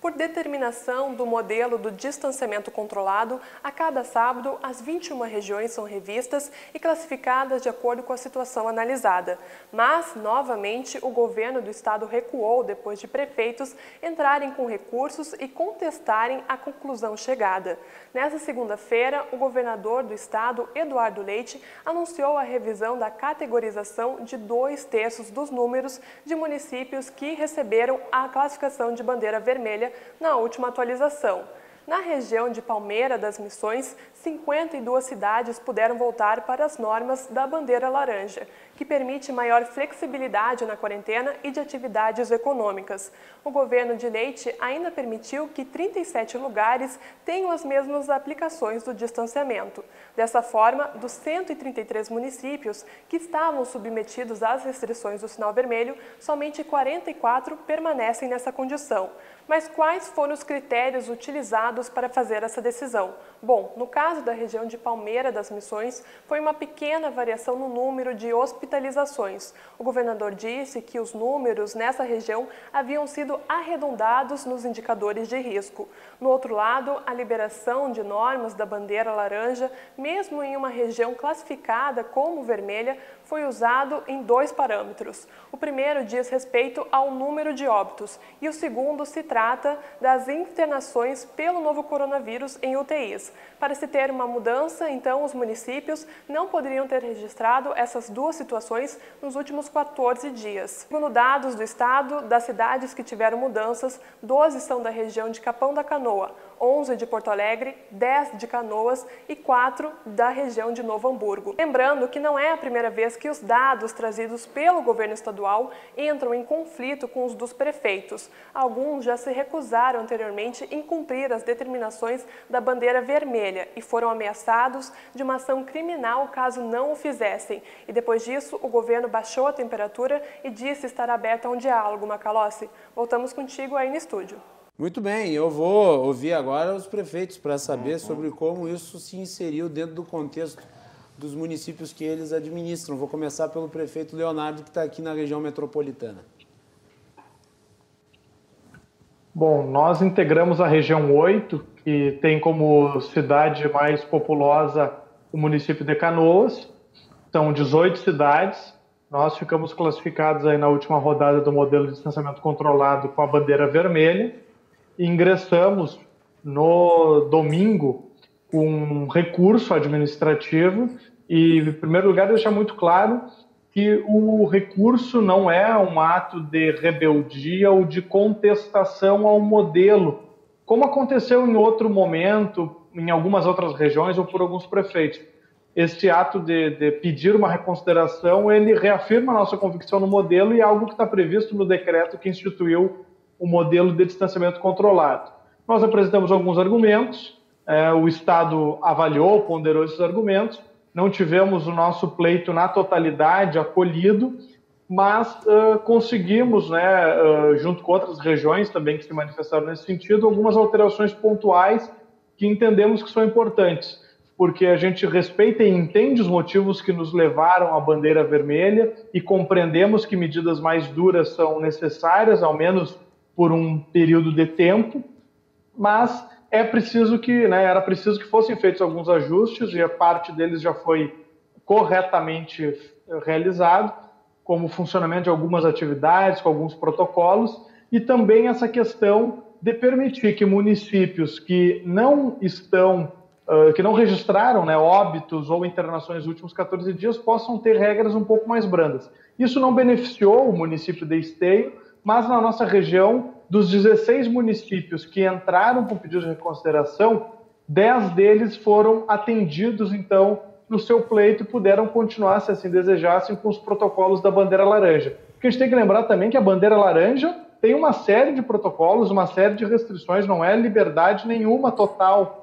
Por determinação do modelo do distanciamento controlado, a cada sábado as 21 regiões são revistas e classificadas de acordo com a situação analisada. Mas, novamente, o governo do estado recuou depois de prefeitos entrarem com recursos e contestarem a conclusão chegada. Nessa segunda-feira, o governador do estado, Eduardo Leite, anunciou a revisão da categorização de dois terços dos números de municípios que receberam a classificação de bandeira vermelha na última atualização. Na região de Palmeira das Missões, 52 cidades puderam voltar para as normas da bandeira laranja, que permite maior flexibilidade na quarentena e de atividades econômicas. O governo de Leite ainda permitiu que 37 lugares tenham as mesmas aplicações do distanciamento. Dessa forma, dos 133 municípios que estavam submetidos às restrições do sinal vermelho, somente 44 permanecem nessa condição. Mas quais foram os critérios utilizados para fazer essa decisão? Bom, no caso da região de Palmeira das Missões, foi uma pequena variação no número de hospitalizações. O governador disse que os números nessa região haviam sido arredondados nos indicadores de risco. No outro lado, a liberação de normas da bandeira laranja, mesmo em uma região classificada como vermelha, foi usado em dois parâmetros. O primeiro diz respeito ao número de óbitos e o segundo se trata das internações pelo novo coronavírus em UTIs. Para se ter uma mudança, então, os municípios não poderiam ter registrado essas duas situações nos últimos 14 dias. Segundo dados do Estado, das cidades que tiveram mudanças, 12 são da região de Capão da Canoa, 11 de Porto Alegre, 10 de Canoas e 4 da região de Novo Hamburgo. Lembrando que não é a primeira vez que os dados trazidos pelo governo estadual entram em conflito com os dos prefeitos. Alguns já se recusaram anteriormente em cumprir as determinações da bandeira vermelha e foram ameaçados de uma ação criminal caso não o fizessem. E depois disso, o governo baixou a temperatura e disse estar aberto a um diálogo, Macalossi. Voltamos contigo aí no estúdio. Muito bem, eu vou ouvir agora os prefeitos para saber sobre como isso se inseriu dentro do contexto dos municípios que eles administram. Vou começar pelo prefeito Leonardo, que está aqui na região metropolitana. Bom, nós integramos a região 8, que tem como cidade mais populosa o município de Canoas. São 18 cidades. Nós ficamos classificados aí na última rodada do modelo de distanciamento controlado com a bandeira vermelha ingressamos no domingo com um recurso administrativo e, em primeiro lugar, deixar muito claro que o recurso não é um ato de rebeldia ou de contestação ao modelo, como aconteceu em outro momento, em algumas outras regiões ou por alguns prefeitos. Este ato de, de pedir uma reconsideração, ele reafirma a nossa convicção no modelo e é algo que está previsto no decreto que instituiu o modelo de distanciamento controlado. Nós apresentamos alguns argumentos, é, o Estado avaliou, ponderou esses argumentos, não tivemos o nosso pleito na totalidade acolhido, mas uh, conseguimos, né, uh, junto com outras regiões também que se manifestaram nesse sentido, algumas alterações pontuais que entendemos que são importantes, porque a gente respeita e entende os motivos que nos levaram à bandeira vermelha e compreendemos que medidas mais duras são necessárias, ao menos por um período de tempo, mas é preciso que, né, era preciso que fossem feitos alguns ajustes e a parte deles já foi corretamente realizado, como o funcionamento de algumas atividades, com alguns protocolos, e também essa questão de permitir que municípios que não estão, uh, que não registraram né, óbitos ou internações nos últimos 14 dias possam ter regras um pouco mais brandas. Isso não beneficiou o município de Esteio, mas na nossa região, dos 16 municípios que entraram com pedido de reconsideração, 10 deles foram atendidos, então, no seu pleito e puderam continuar, se assim desejassem, com os protocolos da bandeira laranja. Porque a gente tem que lembrar também que a bandeira laranja tem uma série de protocolos, uma série de restrições, não é liberdade nenhuma total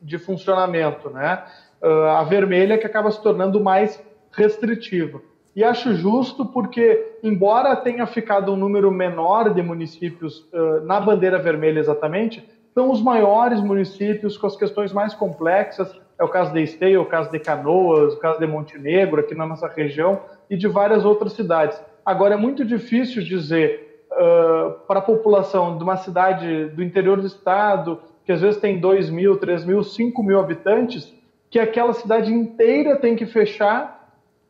de funcionamento, né? Ah, a vermelha que acaba se tornando mais restritiva. E acho justo porque, embora tenha ficado um número menor de municípios uh, na bandeira vermelha exatamente, são os maiores municípios com as questões mais complexas. É o caso de Esteio, é o caso de Canoas, o caso de Montenegro, aqui na nossa região, e de várias outras cidades. Agora, é muito difícil dizer uh, para a população de uma cidade do interior do estado, que às vezes tem 2 mil, 3 mil, 5 mil habitantes, que aquela cidade inteira tem que fechar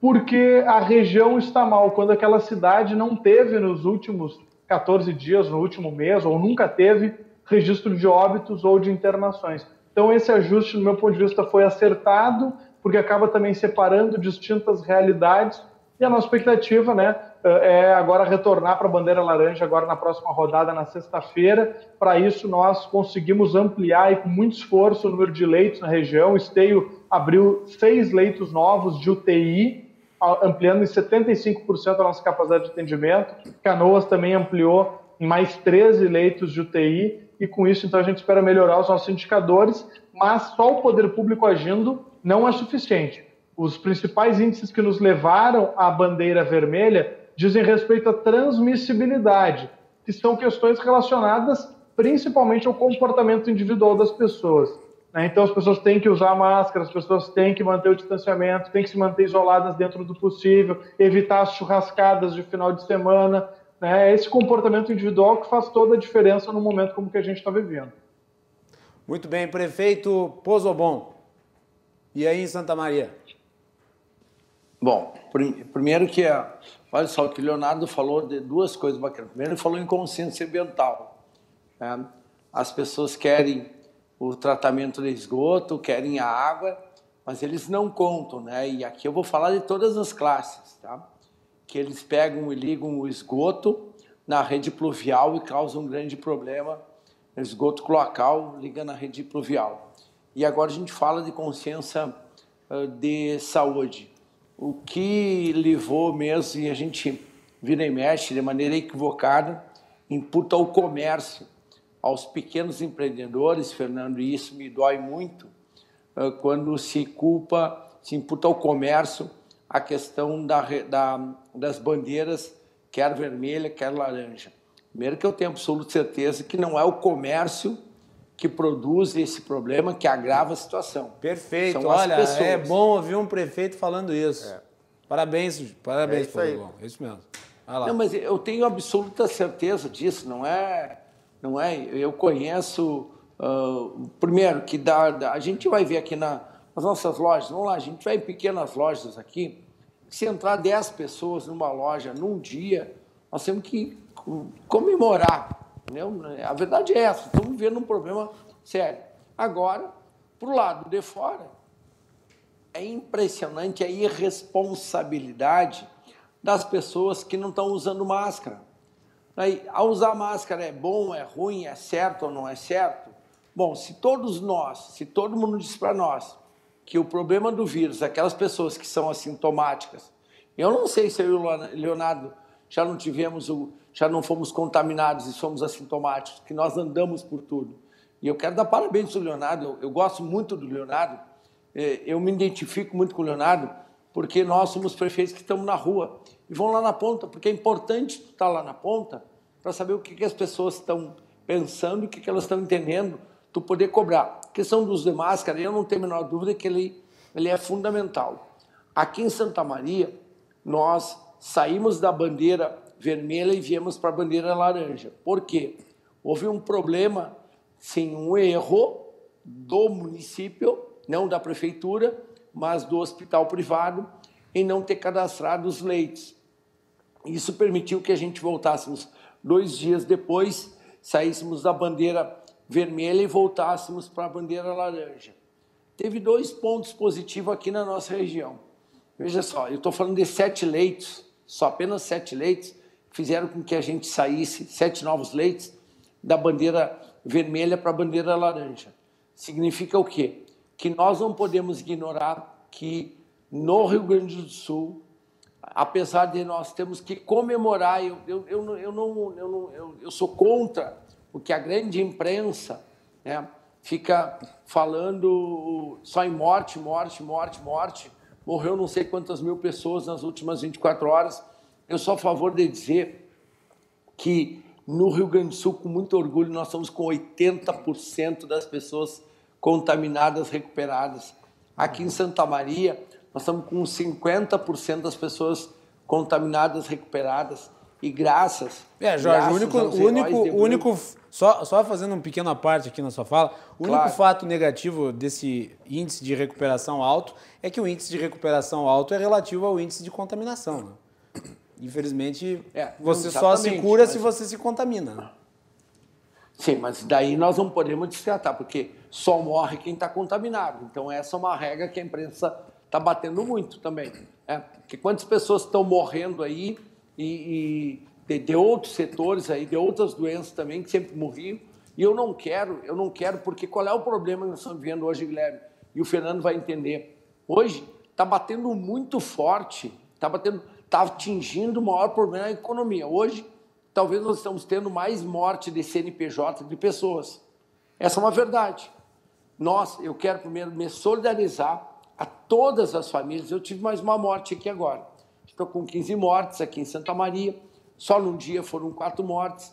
porque a região está mal, quando aquela cidade não teve nos últimos 14 dias, no último mês, ou nunca teve registro de óbitos ou de internações. Então, esse ajuste, do meu ponto de vista, foi acertado, porque acaba também separando distintas realidades E a nossa expectativa né, é agora retornar para a bandeira laranja agora na próxima rodada, na sexta-feira. Para isso, nós conseguimos ampliar e com muito esforço o número de leitos na região. O Esteio abriu seis leitos novos de UTI, ampliando em 75% a nossa capacidade de atendimento. Canoas também ampliou em mais 13 leitos de UTI e com isso então a gente espera melhorar os nossos indicadores, mas só o poder público agindo não é suficiente. Os principais índices que nos levaram à bandeira vermelha dizem respeito à transmissibilidade, que são questões relacionadas principalmente ao comportamento individual das pessoas. Né? Então, as pessoas têm que usar máscara, as pessoas têm que manter o distanciamento, têm que se manter isoladas dentro do possível, evitar as churrascadas de final de semana. Né? É esse comportamento individual que faz toda a diferença no momento como que a gente está vivendo. Muito bem, prefeito Pozobon. E aí em Santa Maria? Bom, primeiro que a, olha só, que o Leonardo falou de duas coisas bacanas. Primeiro, ele falou em consciência ambiental. Né? As pessoas querem o tratamento de esgoto, querem a água, mas eles não contam, né? E aqui eu vou falar de todas as classes, tá? Que eles pegam e ligam o esgoto na rede pluvial e causam um grande problema. Esgoto cloacal liga na rede pluvial. E agora a gente fala de consciência de saúde o que levou mesmo, e a gente vira e mexe de maneira equivocada, imputa ao comércio, aos pequenos empreendedores, Fernando, e isso me dói muito, quando se culpa, se imputa ao comércio a questão da, da, das bandeiras, quer vermelha, quer laranja. Primeiro que eu tenho absoluta certeza que não é o comércio que produz esse problema que agrava a situação. Perfeito. São Olha, é bom ouvir um prefeito falando isso. É. Parabéns, parabéns, é isso, aí. é isso mesmo. Não, mas eu tenho absoluta certeza disso, não é? Não é? Eu conheço, uh, primeiro, que dá, a gente vai ver aqui na, nas nossas lojas, vamos lá, a gente vai em pequenas lojas aqui, se entrar 10 pessoas numa loja num dia, nós temos que comemorar Entendeu? A verdade é essa, estamos vivendo um problema sério. Agora, para o lado de fora, é impressionante a irresponsabilidade das pessoas que não estão usando máscara. Aí, a usar máscara é bom, é ruim, é certo ou não é certo? Bom, se todos nós, se todo mundo diz para nós que o problema do vírus, aquelas pessoas que são assintomáticas, eu não sei se eu e o Leonardo já não tivemos o, já não fomos contaminados e somos assintomáticos, que nós andamos por tudo. E eu quero dar parabéns ao Leonardo, eu, eu gosto muito do Leonardo, é, eu me identifico muito com o Leonardo, porque nós somos prefeitos que estamos na rua e vão lá na ponta, porque é importante estar lá na ponta para saber o que, que as pessoas estão pensando, o que, que elas estão entendendo, tu poder cobrar. A questão do uso de máscara, eu não tenho a menor dúvida que ele, ele é fundamental. Aqui em Santa Maria, nós saímos da bandeira vermelha e viemos para a bandeira laranja. Por quê? Houve um problema, sim, um erro do município, não da prefeitura, mas do hospital privado, em não ter cadastrado os leitos. Isso permitiu que a gente voltássemos dois dias depois, saíssemos da bandeira vermelha e voltássemos para a bandeira laranja. Teve dois pontos positivos aqui na nossa região. Veja só, eu estou falando de sete leitos, só apenas sete leitos, fizeram com que a gente saísse, sete novos leitos, da bandeira vermelha para a bandeira laranja. Significa o quê? Que nós não podemos ignorar que no Rio Grande do Sul, apesar de nós termos que comemorar, eu, eu, eu, eu, não, eu, não, eu, eu sou contra o que a grande imprensa né, fica falando só em morte, morte, morte, morte. Morreu não sei quantas mil pessoas nas últimas 24 horas eu sou a favor de dizer que no Rio Grande do Sul, com muito orgulho, nós estamos com 80% das pessoas contaminadas recuperadas. Aqui em Santa Maria, nós estamos com 50% das pessoas contaminadas recuperadas. E graças. É, Jorge, graças o único, o único, único só, só fazendo um pequena parte aqui na sua fala, o claro. único fato negativo desse índice de recuperação alto é que o índice de recuperação alto é relativo ao índice de contaminação. Né? Infelizmente, é, você só se cura mas... se você se contamina. Sim, mas daí nós não podemos destratar, porque só morre quem está contaminado. Então, essa é uma regra que a imprensa está batendo muito também. É, porque quantas pessoas estão morrendo aí e, e de, de, outros setores aí, de outras doenças também que sempre morriam. E eu não quero, eu não quero, porque qual é o problema que nós estamos vivendo hoje, Guilherme? E o Fernando vai entender. Hoje está batendo muito forte, está batendo, está atingindo o maior problema da economia. Hoje, talvez nós estamos tendo mais morte de CNPJ de pessoas. Essa é uma verdade. Nós, eu quero primeiro me solidarizar a todas as famílias. Eu tive mais uma morte aqui agora. Estou com 15 mortes aqui em Santa Maria. Só num dia foram quatro mortes.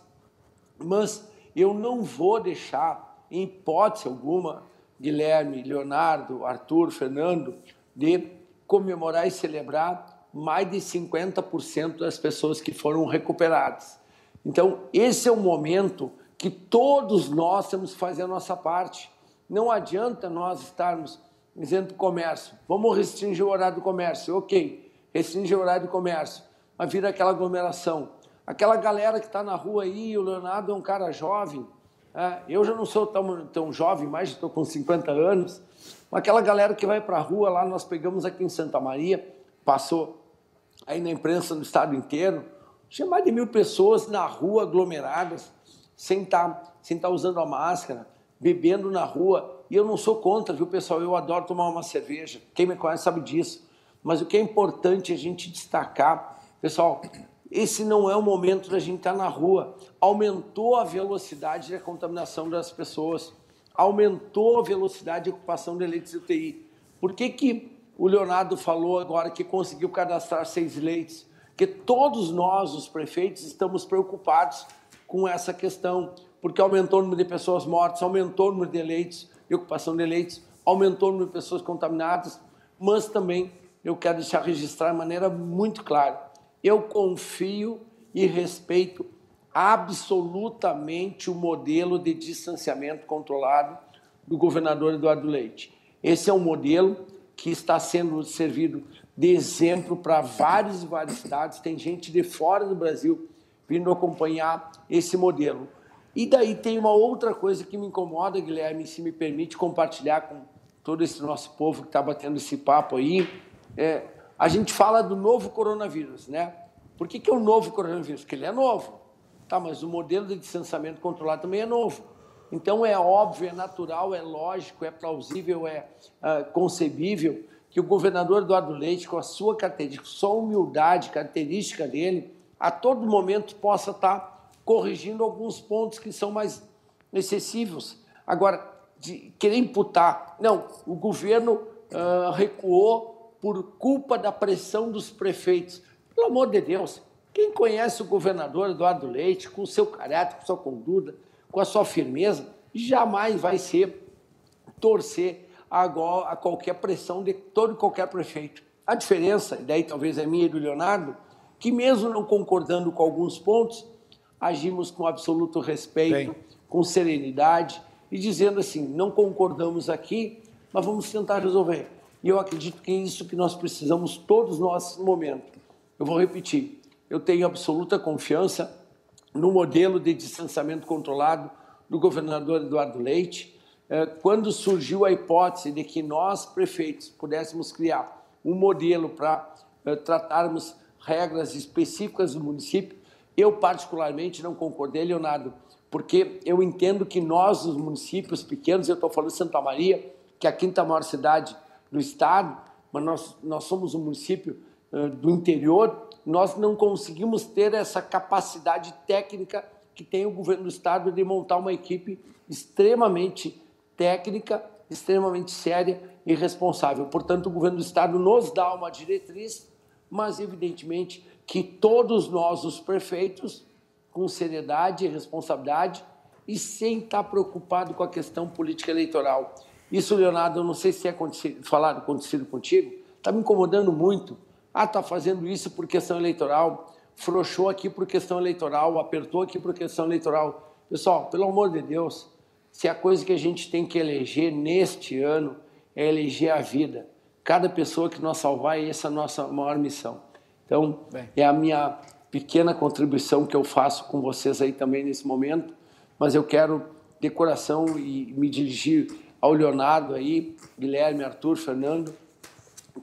Mas eu não vou deixar, em hipótese alguma, Guilherme, Leonardo, Arthur, Fernando, de comemorar e celebrar mais de 50% das pessoas que foram recuperadas. Então, esse é o momento que todos nós temos que fazer a nossa parte. Não adianta nós estarmos dizendo para o comércio, vamos restringir o horário do comércio. Ok, restringir o horário do comércio, mas vira aquela aglomeração. Aquela galera que está na rua aí, o Leonardo é um cara jovem, é, eu já não sou tão, tão jovem, mais estou com 50 anos, mas aquela galera que vai para a rua lá, nós pegamos aqui em Santa Maria, passou aí na imprensa no estado inteiro, mais de mil pessoas na rua aglomeradas, sem estar tá, sem tá usando a máscara, bebendo na rua. E eu não sou contra, viu, pessoal? Eu adoro tomar uma cerveja. Quem me conhece sabe disso. Mas o que é importante a gente destacar, pessoal, esse não é o momento da gente estar tá na rua. Aumentou a velocidade da contaminação das pessoas, aumentou a velocidade de ocupação de leitos de UTI. Por que, que o Leonardo falou agora que conseguiu cadastrar seis leitos? Que todos nós, os prefeitos, estamos preocupados com essa questão, porque aumentou o número de pessoas mortas, aumentou o número de leitos, ocupação de leitos, aumentou o número de pessoas contaminadas, mas também eu quero deixar registrar de maneira muito clara, eu confio e respeito absolutamente o modelo de distanciamento controlado do governador Eduardo Leite. Esse é um modelo que está sendo servido de exemplo para vários e vários estados. Tem gente de fora do Brasil vindo acompanhar esse modelo. E daí tem uma outra coisa que me incomoda, Guilherme, se me permite compartilhar com todo esse nosso povo que está batendo esse papo aí. É, a gente fala do novo coronavírus, né? Por que, que é o novo coronavírus? Porque ele é novo. Tá, mas o modelo de distanciamento controlado também é novo. Então é óbvio, é natural, é lógico, é plausível, é uh, concebível que o governador Eduardo Leite, com a sua característica, sua humildade característica dele, a todo momento possa estar corrigindo alguns pontos que são mais excessivos. Agora, de querer imputar, não, o governo uh, recuou por culpa da pressão dos prefeitos. Pelo amor de Deus, quem conhece o governador Eduardo Leite, com o seu caráter, com sua conduta, com a sua firmeza, jamais vai ser torcer a, a qualquer pressão de todo e qualquer prefeito. A diferença, e daí talvez é minha e do Leonardo, que mesmo não concordando com alguns pontos, agimos com absoluto respeito, Bem. com serenidade e dizendo assim, não concordamos aqui, mas vamos tentar resolver. E eu acredito que é isso que nós precisamos todos nós no momento. Eu vou repetir, eu tenho absoluta confiança no modelo de distanciamento controlado do governador Eduardo Leite. É, quando surgiu a hipótese de que nós, prefeitos, pudéssemos criar um modelo para é, tratarmos regras específicas do município. Eu, particularmente, não concordei, Leonardo, porque eu entendo que nós, os municípios pequenos, eu estou falando de Santa Maria, que é a quinta maior cidade do estado, mas nós, nós somos um município uh, do interior, nós não conseguimos ter essa capacidade técnica que tem o governo do estado de montar uma equipe extremamente técnica, extremamente séria e responsável. Portanto, o governo do estado nos dá uma diretriz mas evidentemente que todos nós, os prefeitos, com seriedade e responsabilidade e sem estar preocupado com a questão política eleitoral. Isso, Leonardo, eu não sei se é acontecido, falado, acontecido contigo, está me incomodando muito. Ah, está fazendo isso por questão eleitoral, frouxou aqui por questão eleitoral, apertou aqui por questão eleitoral. Pessoal, pelo amor de Deus, se a coisa que a gente tem que eleger neste ano é eleger a vida cada pessoa que nós salvar, e essa é a nossa maior missão. Então, Bem. é a minha pequena contribuição que eu faço com vocês aí também nesse momento, mas eu quero de coração e me dirigir ao Leonardo aí, Guilherme, Arthur, Fernando,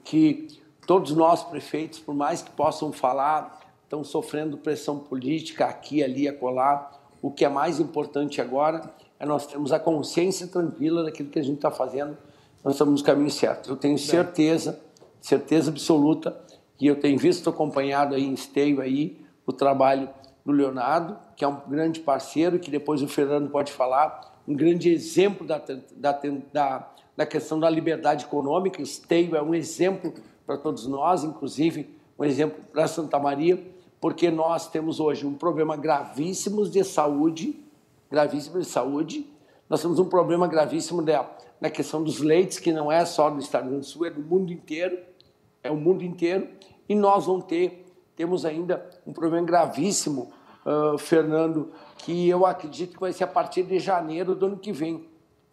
que todos nós prefeitos, por mais que possam falar, estão sofrendo pressão política aqui, ali, acolá. O que é mais importante agora é nós termos a consciência tranquila daquilo que a gente está fazendo. Nós estamos no caminho certo. Eu tenho certeza, certeza absoluta, que eu tenho visto, acompanhado aí em esteio aí, o trabalho do Leonardo, que é um grande parceiro, que depois o Fernando pode falar, um grande exemplo da, da, da, da questão da liberdade econômica. Esteio é um exemplo para todos nós, inclusive um exemplo para Santa Maria, porque nós temos hoje um problema gravíssimo de saúde, gravíssimo de saúde. Nós temos um problema gravíssimo da, na questão dos leites, que não é só do Estado do Sul, é do mundo inteiro, é o mundo inteiro. E nós vamos ter, temos ainda um problema gravíssimo, uh, Fernando, que eu acredito que vai ser a partir de janeiro do ano que vem,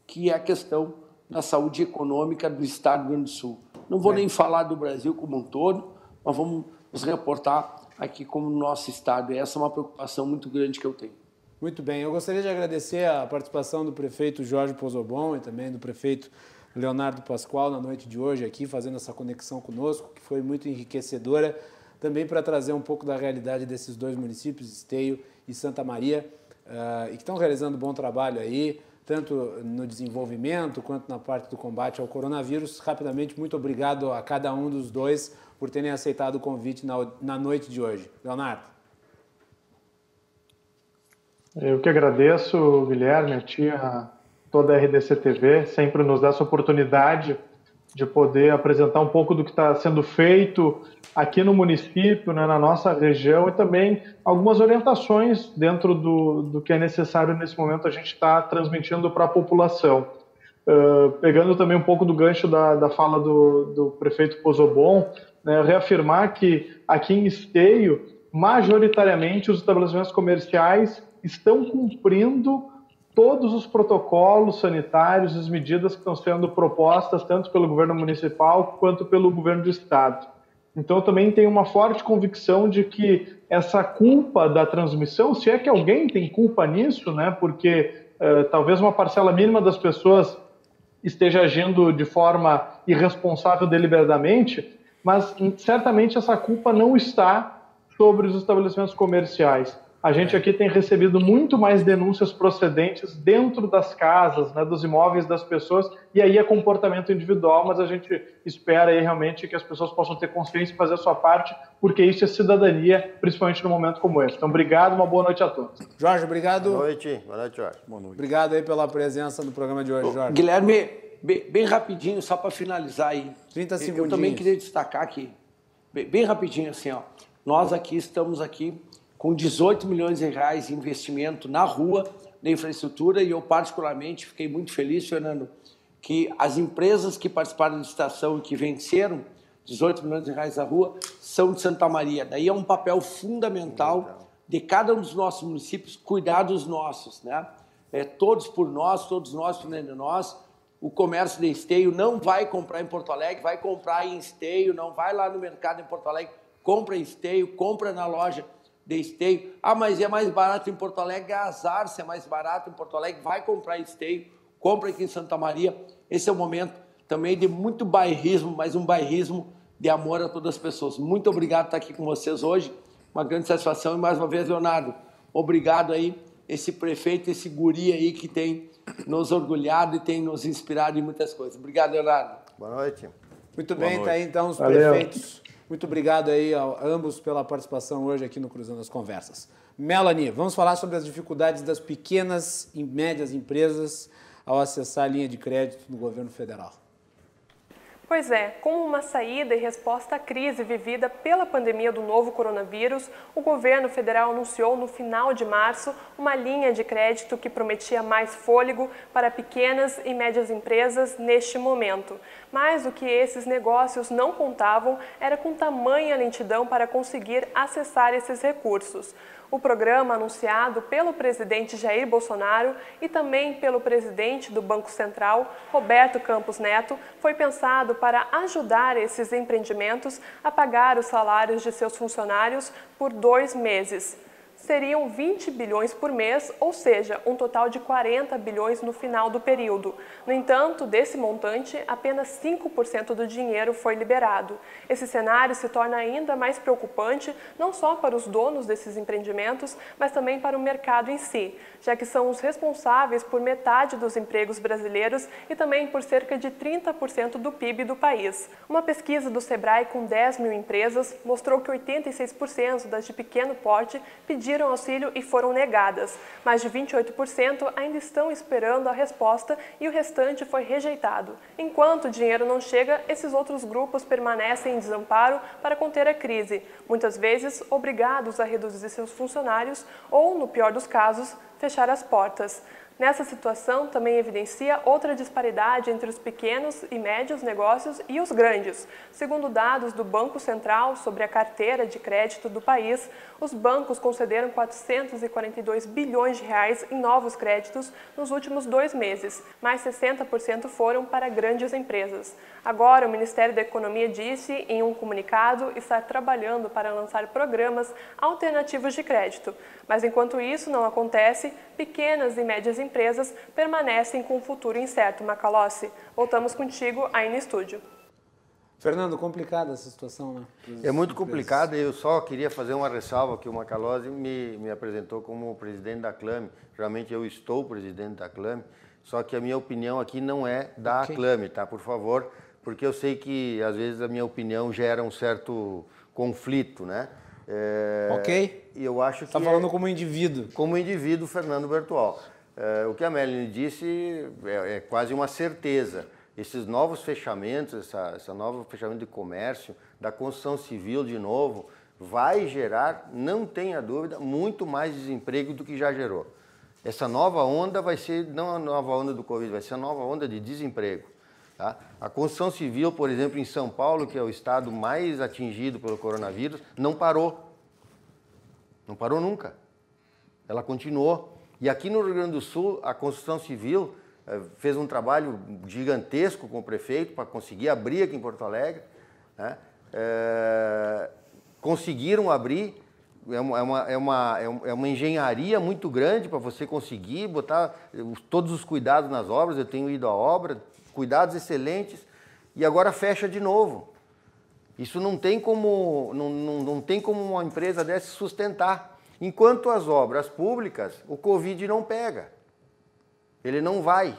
que é a questão da saúde econômica do Estado do Rio Grande do Sul. Não vou é. nem falar do Brasil como um todo, mas vamos nos reportar aqui como nosso Estado. E essa é uma preocupação muito grande que eu tenho. Muito bem. Eu gostaria de agradecer a participação do prefeito Jorge Pozobon e também do prefeito Leonardo Pascoal na noite de hoje aqui, fazendo essa conexão conosco, que foi muito enriquecedora, também para trazer um pouco da realidade desses dois municípios, Esteio e Santa Maria, uh, e que estão realizando um bom trabalho aí tanto no desenvolvimento quanto na parte do combate ao coronavírus. Rapidamente, muito obrigado a cada um dos dois por terem aceitado o convite na, na noite de hoje. Leonardo. Eu que agradeço, Guilherme, a ti, a toda a RDC TV, sempre nos dá essa oportunidade de poder apresentar um pouco do que está sendo feito aqui no município, né, na nossa região e também algumas orientações dentro do, do que é necessário nesse momento a gente está transmitindo para a população. Uh, pegando também um pouco do gancho da, da fala do, do prefeito Pozobon, né, reafirmar que aqui em Esteio, majoritariamente os estabelecimentos comerciais estão cumprindo todos os protocolos sanitários, as medidas que estão sendo propostas tanto pelo governo municipal quanto pelo governo do estado. Então, também tenho uma forte convicção de que essa culpa da transmissão, se é que alguém tem culpa nisso, né, porque uh, talvez uma parcela mínima das pessoas esteja agindo de forma irresponsável deliberadamente, mas certamente essa culpa não está sobre os estabelecimentos comerciais a gente aqui tem recebido muito mais denúncias procedentes dentro das casas, né, dos imóveis das pessoas, e aí é comportamento individual, mas a gente espera aí realmente que as pessoas possam ter consciência e fazer a sua parte, porque isso é cidadania, principalmente num momento como esse. Então, obrigado, uma boa noite a todos. Jorge, obrigado. Boa noite, boa noite, Jorge. Boa noite. Obrigado aí pela presença no programa de hoje, Jorge. Guilherme, bem, bem rapidinho, só para finalizar aí. 30 segundos. Eu também queria destacar aqui, bem, bem rapidinho assim, ó. Nós aqui estamos aqui com 18 milhões de reais de investimento na rua, na infraestrutura, e eu particularmente fiquei muito feliz, Fernando, que as empresas que participaram da licitação e que venceram 18 milhões de reais na rua são de Santa Maria. Daí é um papel fundamental de cada um dos nossos municípios cuidar dos nossos, né? É, todos por nós, todos nós por de nós. O comércio de esteio não vai comprar em Porto Alegre, vai comprar em esteio, não vai lá no mercado em Porto Alegre, compra em esteio, compra na loja de esteio. Ah, mas é mais barato em Porto Alegre, é azar se é mais barato em Porto Alegre, vai comprar esteio, compra aqui em Santa Maria. Esse é o momento também de muito bairrismo, mas um bairrismo de amor a todas as pessoas. Muito obrigado por estar aqui com vocês hoje, uma grande satisfação e mais uma vez, Leonardo, obrigado aí, esse prefeito, esse guri aí que tem nos orgulhado e tem nos inspirado em muitas coisas. Obrigado, Leonardo. Boa noite. Muito Boa bem, noite. tá aí então os Valeu. prefeitos muito obrigado aí a ambos pela participação hoje aqui no Cruzando as Conversas. Melanie, vamos falar sobre as dificuldades das pequenas e médias empresas ao acessar a linha de crédito do governo federal. Pois é, como uma saída e resposta à crise vivida pela pandemia do novo coronavírus, o governo federal anunciou no final de março uma linha de crédito que prometia mais fôlego para pequenas e médias empresas neste momento. Mas o que esses negócios não contavam era com tamanha lentidão para conseguir acessar esses recursos. O programa, anunciado pelo presidente Jair Bolsonaro e também pelo presidente do Banco Central, Roberto Campos Neto, foi pensado para ajudar esses empreendimentos a pagar os salários de seus funcionários por dois meses. Seriam 20 bilhões por mês, ou seja, um total de 40 bilhões no final do período. No entanto, desse montante, apenas 5% do dinheiro foi liberado. Esse cenário se torna ainda mais preocupante não só para os donos desses empreendimentos, mas também para o mercado em si, já que são os responsáveis por metade dos empregos brasileiros e também por cerca de 30% do PIB do país. Uma pesquisa do Sebrae com 10 mil empresas mostrou que 86% das de pequeno porte pediram pediram auxílio e foram negadas. Mais de 28% ainda estão esperando a resposta e o restante foi rejeitado. Enquanto o dinheiro não chega, esses outros grupos permanecem em desamparo para conter a crise, muitas vezes obrigados a reduzir seus funcionários ou, no pior dos casos, fechar as portas. Nessa situação, também evidencia outra disparidade entre os pequenos e médios negócios e os grandes. Segundo dados do Banco Central sobre a carteira de crédito do país, os bancos concederam 442 bilhões de reais em novos créditos nos últimos dois meses, mais 60% foram para grandes empresas. Agora, o Ministério da Economia disse em um comunicado estar trabalhando para lançar programas alternativos de crédito. Mas enquanto isso não acontece, pequenas e médias empresas permanecem com um futuro incerto. Macalossi, voltamos contigo aí no estúdio. Fernando, complicada essa situação, né? É muito complicada. Eu só queria fazer uma ressalva que o Macalossi me, me apresentou como presidente da Clame. Realmente eu estou presidente da Clame, só que a minha opinião aqui não é da okay. Clame, tá? Por favor, porque eu sei que às vezes a minha opinião gera um certo conflito, né? É, ok. E eu acho que. Está falando é, como indivíduo. Como indivíduo, Fernando Bertual. É, o que a Melanie disse é, é quase uma certeza esses novos fechamentos, essa, essa novo fechamento de comércio, da construção civil de novo, vai gerar, não tenha dúvida, muito mais desemprego do que já gerou. Essa nova onda vai ser não a nova onda do Covid, vai ser a nova onda de desemprego. Tá? A construção civil, por exemplo, em São Paulo, que é o estado mais atingido pelo coronavírus, não parou. Não parou nunca. Ela continuou. E aqui no Rio Grande do Sul, a construção civil eh, fez um trabalho gigantesco com o prefeito para conseguir abrir aqui em Porto Alegre. Né? É, conseguiram abrir, é uma, é, uma, é, uma, é uma engenharia muito grande para você conseguir botar todos os cuidados nas obras. Eu tenho ido à obra, cuidados excelentes, e agora fecha de novo. Isso não tem como, não, não, não tem como uma empresa dessa sustentar. Enquanto as obras públicas, o Covid não pega. Ele não vai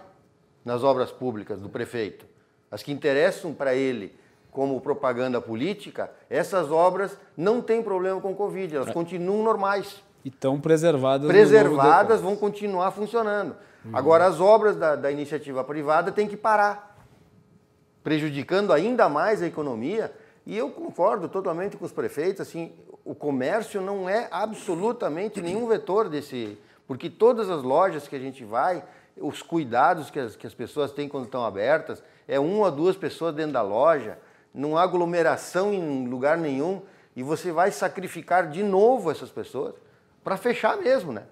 nas obras públicas do prefeito. As que interessam para ele como propaganda política, essas obras não têm problema com o Covid, elas é. continuam normais. E estão preservadas. Preservadas, vão continuar funcionando. Uhum. Agora, as obras da, da iniciativa privada têm que parar, prejudicando ainda mais a economia. E eu concordo totalmente com os prefeitos, assim, o comércio não é absolutamente nenhum vetor desse, porque todas as lojas que a gente vai, os cuidados que as, que as pessoas têm quando estão abertas, é uma ou duas pessoas dentro da loja, não há aglomeração em lugar nenhum, e você vai sacrificar de novo essas pessoas para fechar mesmo, né?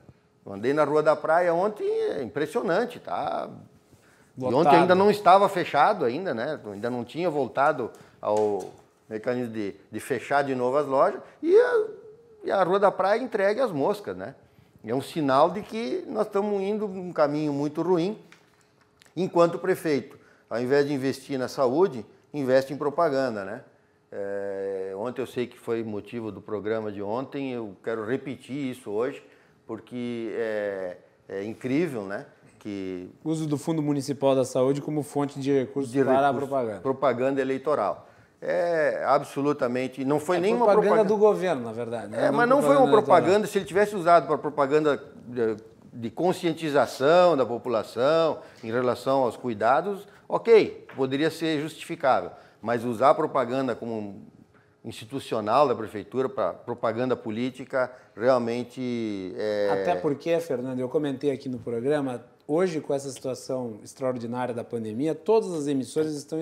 Andei na Rua da Praia ontem, é impressionante, tá? E ontem ainda não estava fechado ainda, né? Ainda não tinha voltado ao mecanismo de, de fechar de novo as lojas, e a, e a Rua da Praia entregue às moscas, né? É um sinal de que nós estamos indo um caminho muito ruim, enquanto o prefeito, ao invés de investir na saúde, investe em propaganda, né? É, ontem eu sei que foi motivo do programa de ontem, eu quero repetir isso hoje, porque é, é incrível, né? Que uso do Fundo Municipal da Saúde como fonte de recursos de para recursos, a propaganda. Propaganda eleitoral é absolutamente. Não foi é nenhuma propaganda, propaganda do governo, na verdade. Né? É, mas não foi uma propaganda. Se ele tivesse usado para propaganda de, de, conscientização da população em relação aos cuidados, ok, poderia ser justificável. Mas usar propaganda como institucional da prefeitura para propaganda política realmente é... Até porque, Fernando, eu comentei aqui no programa, hoje com essa situação extraordinária da pandemia, todas as emissoras estão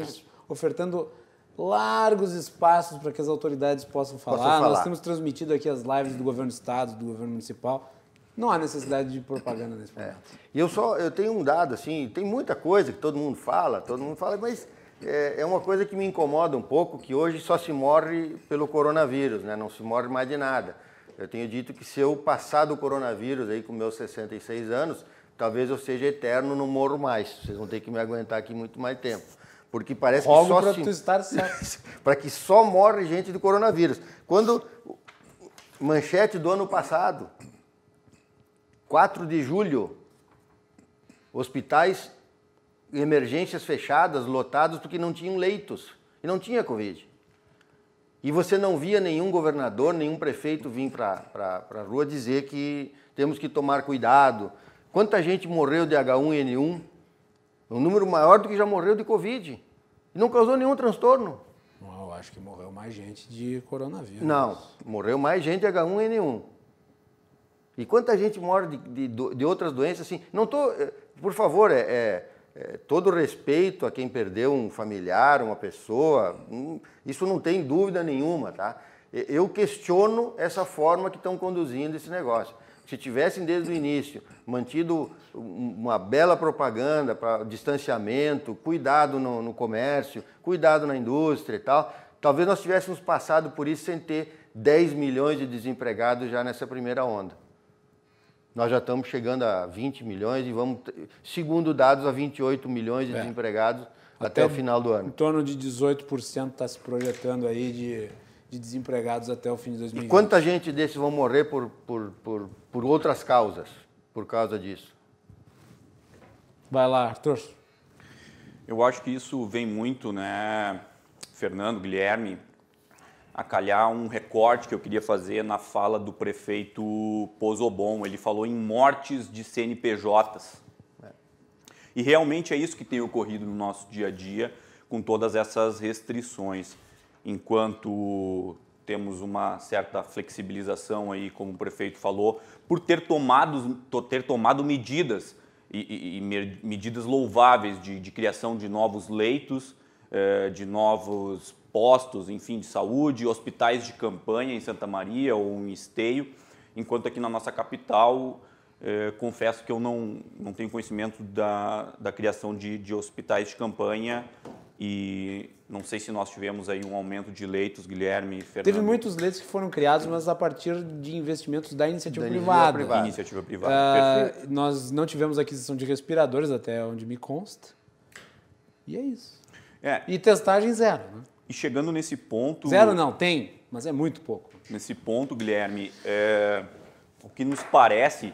ofertando largos espaços para que as autoridades possam falar. falar. Nós temos transmitido aqui as lives do governo do estado, do governo municipal. Não há necessidade de propaganda nesse é. momento. É. E eu só eu tenho um dado assim, tem muita coisa que todo mundo fala, todo mundo fala, mas é, é, uma coisa que me incomoda um pouco, que hoje só se morre pelo coronavírus, né? Não se morre mais de nada. Eu tenho dito que se eu passar do coronavírus aí com meus 66 anos, talvez eu seja eterno, não morro mais. Vocês vão ter que me aguentar aqui muito mais tempo. Porque parece Rogo que só se... estar certo. para que só morre gente do coronavírus. Quando manchete do ano passado, 4 de julho, hospitais emergências fechadas, lotados porque não tinham leitos e não tinha covid. E você não via nenhum governador, nenhum prefeito vir para a rua dizer que temos que tomar cuidado. Quanta gente morreu de H1N1? Um número maior do que já morreu de Covid. E não causou nenhum transtorno. Não, eu acho que morreu mais gente de coronavírus. Não, morreu mais gente de H1N1. E quanta gente morre de, de, de outras doenças assim? Não tô, eh, por favor, é, é é, todo respeito a quem perdeu um familiar, uma pessoa, hum, isso não tem dúvida nenhuma, tá? Eu questiono essa forma que estão conduzindo esse negócio. Se tivessem desde o início mantido uma bela propaganda para distanciamento, cuidado no, no comércio, cuidado na indústria e tal, talvez nós tivéssemos passado por isso sem ter 10 milhões de desempregados já nessa primeira onda. Nós já estamos chegando a 20 milhões e vamos, segundo dados, a 28 milhões de é. desempregados até, até, o final do ano. Em torno de 18% está se projetando aí de, de desempregados até o fim de 2020. E quanta gente desses vão morrer por, por, por, por outras causas, por causa disso? Vai lá, Arthur. Eu acho que isso vem muito, né, Fernando, Guilherme, a calhar um recorte que eu queria fazer na fala do prefeito Pozobon. Ele falou em mortes de CNPJs. E realmente é isso que tem ocorrido no nosso dia a dia com todas essas restrições. Enquanto temos uma certa flexibilização aí, como o prefeito falou, por ter tomado, ter tomado medidas e, e, e medidas louváveis de, de, criação de novos leitos, eh, de novos postos, enfim, de saúde, hospitais de campanha em Santa Maria ou em Esteio, enquanto aqui na nossa capital, eh, confesso que eu não, não tenho conhecimento da, da criação de, de hospitais de campanha e não sei se nós tivemos aí um aumento de leitos, Guilherme, Fernando. Teve muitos leitos que foram criados, mas a partir de investimentos da iniciativa da privada. privada. Iniciativa privada. Uh, nós não tivemos aquisição de respiradores, até onde me consta. E é isso. É. E testagem zero. Né? E chegando nesse ponto. Zero não, tem, mas é muito pouco. Nesse ponto, Guilherme, é, o que nos parece,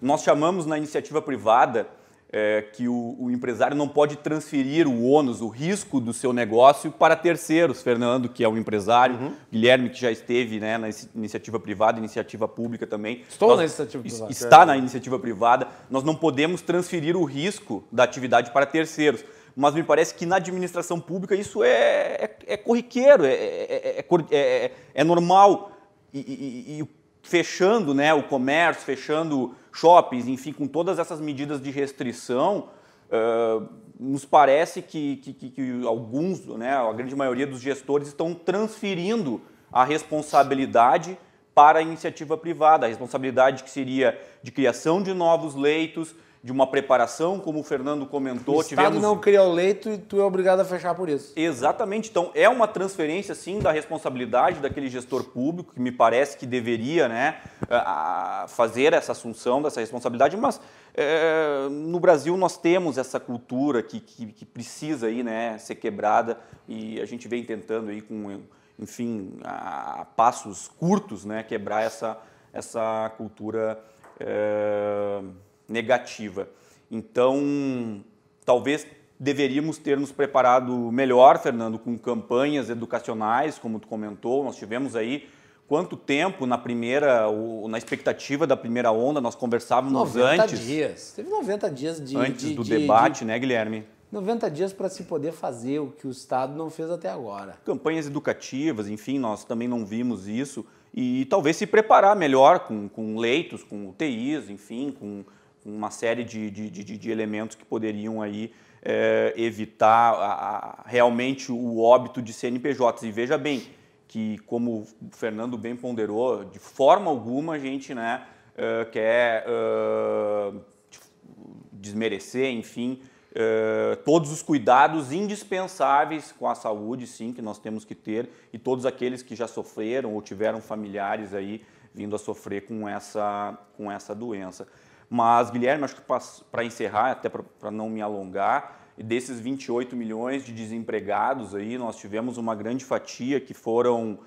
nós chamamos na iniciativa privada é, que o, o, empresário não pode transferir o ônus, o risco do seu negócio para terceiros. Fernando, que é um empresário, uhum. Guilherme, que já esteve né, na iniciativa privada, iniciativa pública também. Estou nós, na iniciativa privada. Está na iniciativa privada. Nós não podemos transferir o risco da atividade para terceiros mas me parece que na administração pública isso é, é, é corriqueiro, é, é, é normal. E, e, e, fechando né, o comércio, fechando shoppings, enfim, com todas essas medidas de restrição, uh, nos parece que, que, que, alguns, né, a grande maioria dos gestores estão transferindo a responsabilidade para a iniciativa privada, a responsabilidade que seria de criação de novos leitos, de uma preparação, como o Fernando comentou. O Estado tivemos... não cria o leito e tu é obrigado a fechar por isso. Exatamente. Então, é uma transferência, sim, da responsabilidade daquele gestor público, que me parece que deveria né, fazer essa assunção dessa responsabilidade, mas é, no Brasil nós temos essa cultura que, que, que, precisa aí, né, ser quebrada e a gente vem tentando aí com, enfim, a passos curtos, né, quebrar essa, essa cultura é, negativa. Então, talvez deveríamos ter nos preparado melhor, Fernando, com campanhas educacionais, como tu comentou. Nós tivemos aí quanto tempo na primeira, na expectativa da primeira onda, nós conversávamos 90 antes. dias. Teve 90 dias de. Antes de, do de, debate, de, né, Guilherme? 90 dias para se poder fazer o que o Estado não fez até agora. Campanhas educativas, enfim, nós também não vimos isso. E talvez se preparar melhor com, com leitos, com UTIs, enfim, com uma série de, de, de, de elementos que poderiam aí é, evitar a, a, realmente o óbito de CNPJs. E veja bem que, como o Fernando bem ponderou, de forma alguma a gente né, uh, quer uh, desmerecer, enfim, uh, todos os cuidados indispensáveis com a saúde, sim, que nós temos que ter, e todos aqueles que já sofreram ou tiveram familiares aí vindo a sofrer com essa, com essa doença. Mas, Guilherme, acho que para encerrar, até para não me alongar, desses 28 milhões de desempregados aí, nós tivemos uma grande fatia que foram,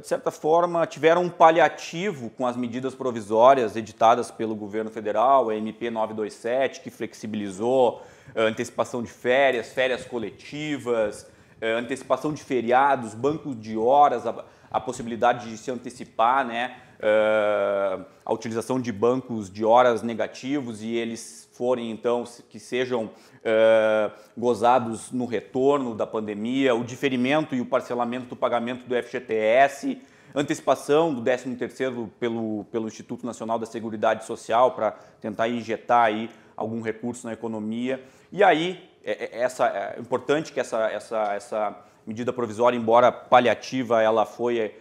de certa forma, tiveram um paliativo com as medidas provisórias editadas pelo governo federal, a MP 927, que flexibilizou antecipação de férias, férias coletivas, antecipação de feriados, bancos de horas, a, a possibilidade de se antecipar, né? Uh, a utilização de bancos de horas negativos e eles forem, então, que sejam uh, gozados no retorno da pandemia, o diferimento e o parcelamento do pagamento do FGTS, antecipação do 13º pelo, pelo Instituto Nacional da Seguridade Social para tentar injetar aí algum recurso na economia. E aí, é, é, essa, é importante que essa, essa, essa medida provisória, embora paliativa, ela foi eh,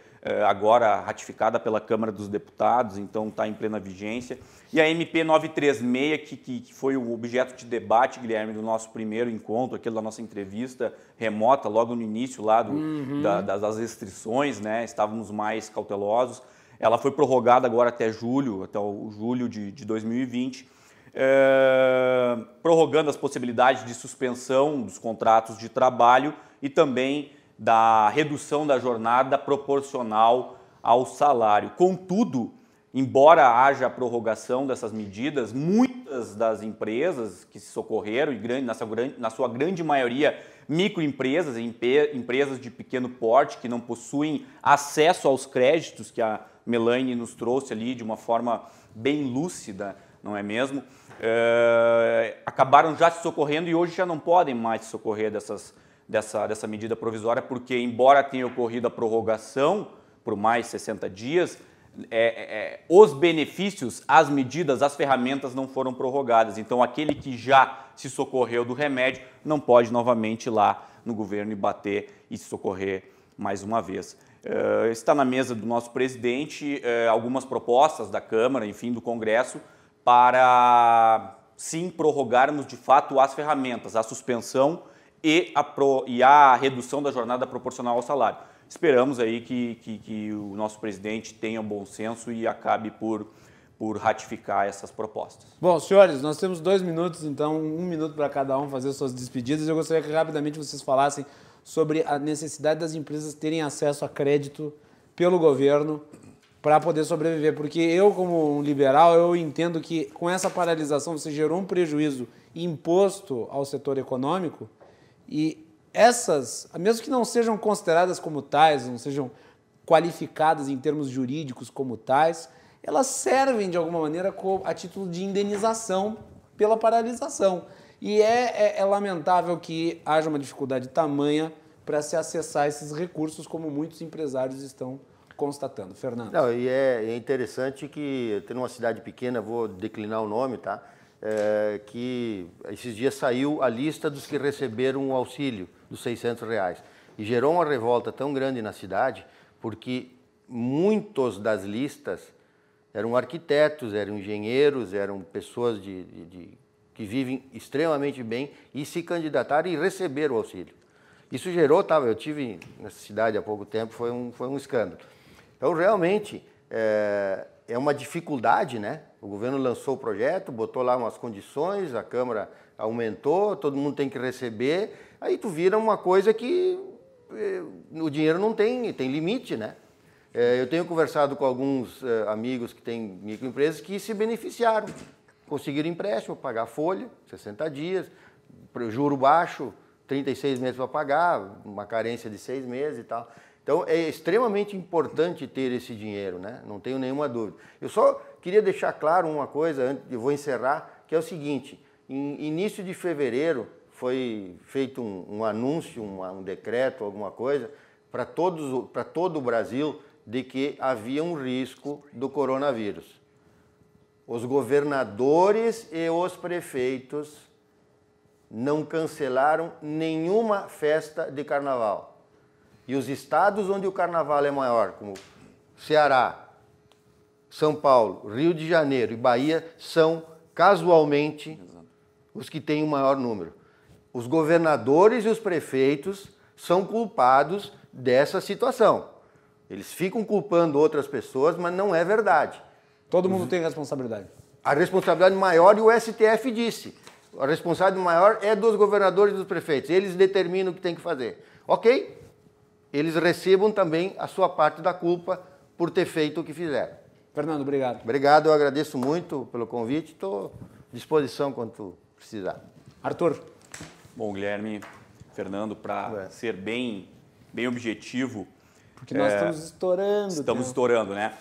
agora ratificada pela Câmara dos Deputados, então está em plena vigência. E a MP 936, que, que, que, foi o objeto de debate, Guilherme, do nosso primeiro encontro, aquele da nossa entrevista remota, logo no início lá do, uhum. da, das restrições, né? estávamos mais cautelosos. Ela foi prorrogada agora até julho, até o julho de, de 2020. É, eh, prorrogando as possibilidades de suspensão dos contratos de trabalho e também da redução da jornada proporcional ao salário. Contudo, embora haja a prorrogação dessas medidas, muitas das empresas que se socorreram, e na sua, grande maioria microempresas, empresas de pequeno porte que não possuem acesso aos créditos que a Melaine nos trouxe ali de uma forma bem lúcida, não é mesmo? É, acabaram já se socorrendo e hoje já não podem mais se socorrer dessas dessa, dessa medida provisória, porque, embora tenha ocorrido a prorrogação por mais 60 dias, é, é, os benefícios, as medidas, as ferramentas não foram prorrogadas. Então, aquele que já se socorreu do remédio não pode novamente ir lá no governo e bater e se socorrer mais uma vez. Uh, está na mesa do nosso presidente uh, algumas propostas da Câmara, enfim, do Congresso, para sim prorrogarmos de fato as ferramentas, a suspensão e a, pro, e a redução da jornada proporcional ao salário. Esperamos aí que, que, que o nosso presidente tenha um bom senso e acabe por, por ratificar essas propostas. Bom, senhores, nós temos dois minutos, então um minuto para cada um fazer suas despedidas. Eu gostaria que rapidamente vocês falassem sobre a necessidade das empresas terem acesso a crédito pelo governo para poder sobreviver, porque eu como um liberal eu entendo que com essa paralisação você gerou um prejuízo imposto ao setor econômico e essas, mesmo que não sejam consideradas como tais, não sejam qualificadas em termos jurídicos como tais, elas servem de alguma maneira a título de indenização pela paralisação. E é, é, é lamentável que haja uma dificuldade tamanha para se acessar esses recursos, como muitos empresários estão constatando. Fernando. Não, e é, é interessante que, tendo uma cidade pequena, vou declinar o nome, tá? É, que esses dias saiu a lista dos que receberam o auxílio dos 600 reais. E gerou uma revolta tão grande na cidade, porque muitos das listas eram arquitetos, eram engenheiros, eram pessoas de, de, de, que vivem extremamente bem e se candidataram e receberam o auxílio. Isso gerou, tá, eu tive nessa cidade há pouco tempo, foi um, foi um escândalo. Então, realmente, é, é uma dificuldade, né? O governo lançou o projeto, botou lá umas condições, a Câmara aumentou, todo mundo tem que receber, aí tu vira uma coisa que eh, o dinheiro não tem, tem limite, né? Eh, eu tenho conversado com alguns eh, amigos que têm microempresas que se beneficiaram, conseguiram empréstimo, pagar folha, 60 dias, juro baixo, 36 meses para pagar, uma carência de seis meses e tal. Então é extremamente importante ter esse dinheiro, né? Não tenho nenhuma dúvida. Eu só queria deixar claro uma coisa, eu vou encerrar, que é o seguinte: em início de fevereiro foi feito um, um anúncio, um, um, decreto, alguma coisa, para todo o Brasil, de que havia um risco do coronavírus. Os governadores e os prefeitos não cancelaram nenhuma festa de carnaval. E os estados onde o carnaval é maior, como Ceará, São Paulo, Rio de Janeiro e Bahia, são casualmente os que têm o maior número. Os governadores e os prefeitos são culpados dessa situação. Eles ficam culpando outras pessoas, mas não é verdade. Todo mundo tem responsabilidade. A responsabilidade maior, e o STF disse, a responsabilidade maior é dos governadores e dos prefeitos. Eles determinam o que tem que fazer. Ok? Eles recebam também a sua parte da culpa por ter feito o que fizeram. Fernando, obrigado. Obrigado, eu agradeço muito pelo convite. Estou à disposição quando precisar. Arthur. Bom, Guilherme, Fernando, para é. ser bem, bem objetivo. Porque nós é, estamos estourando. Estamos né? estourando, né?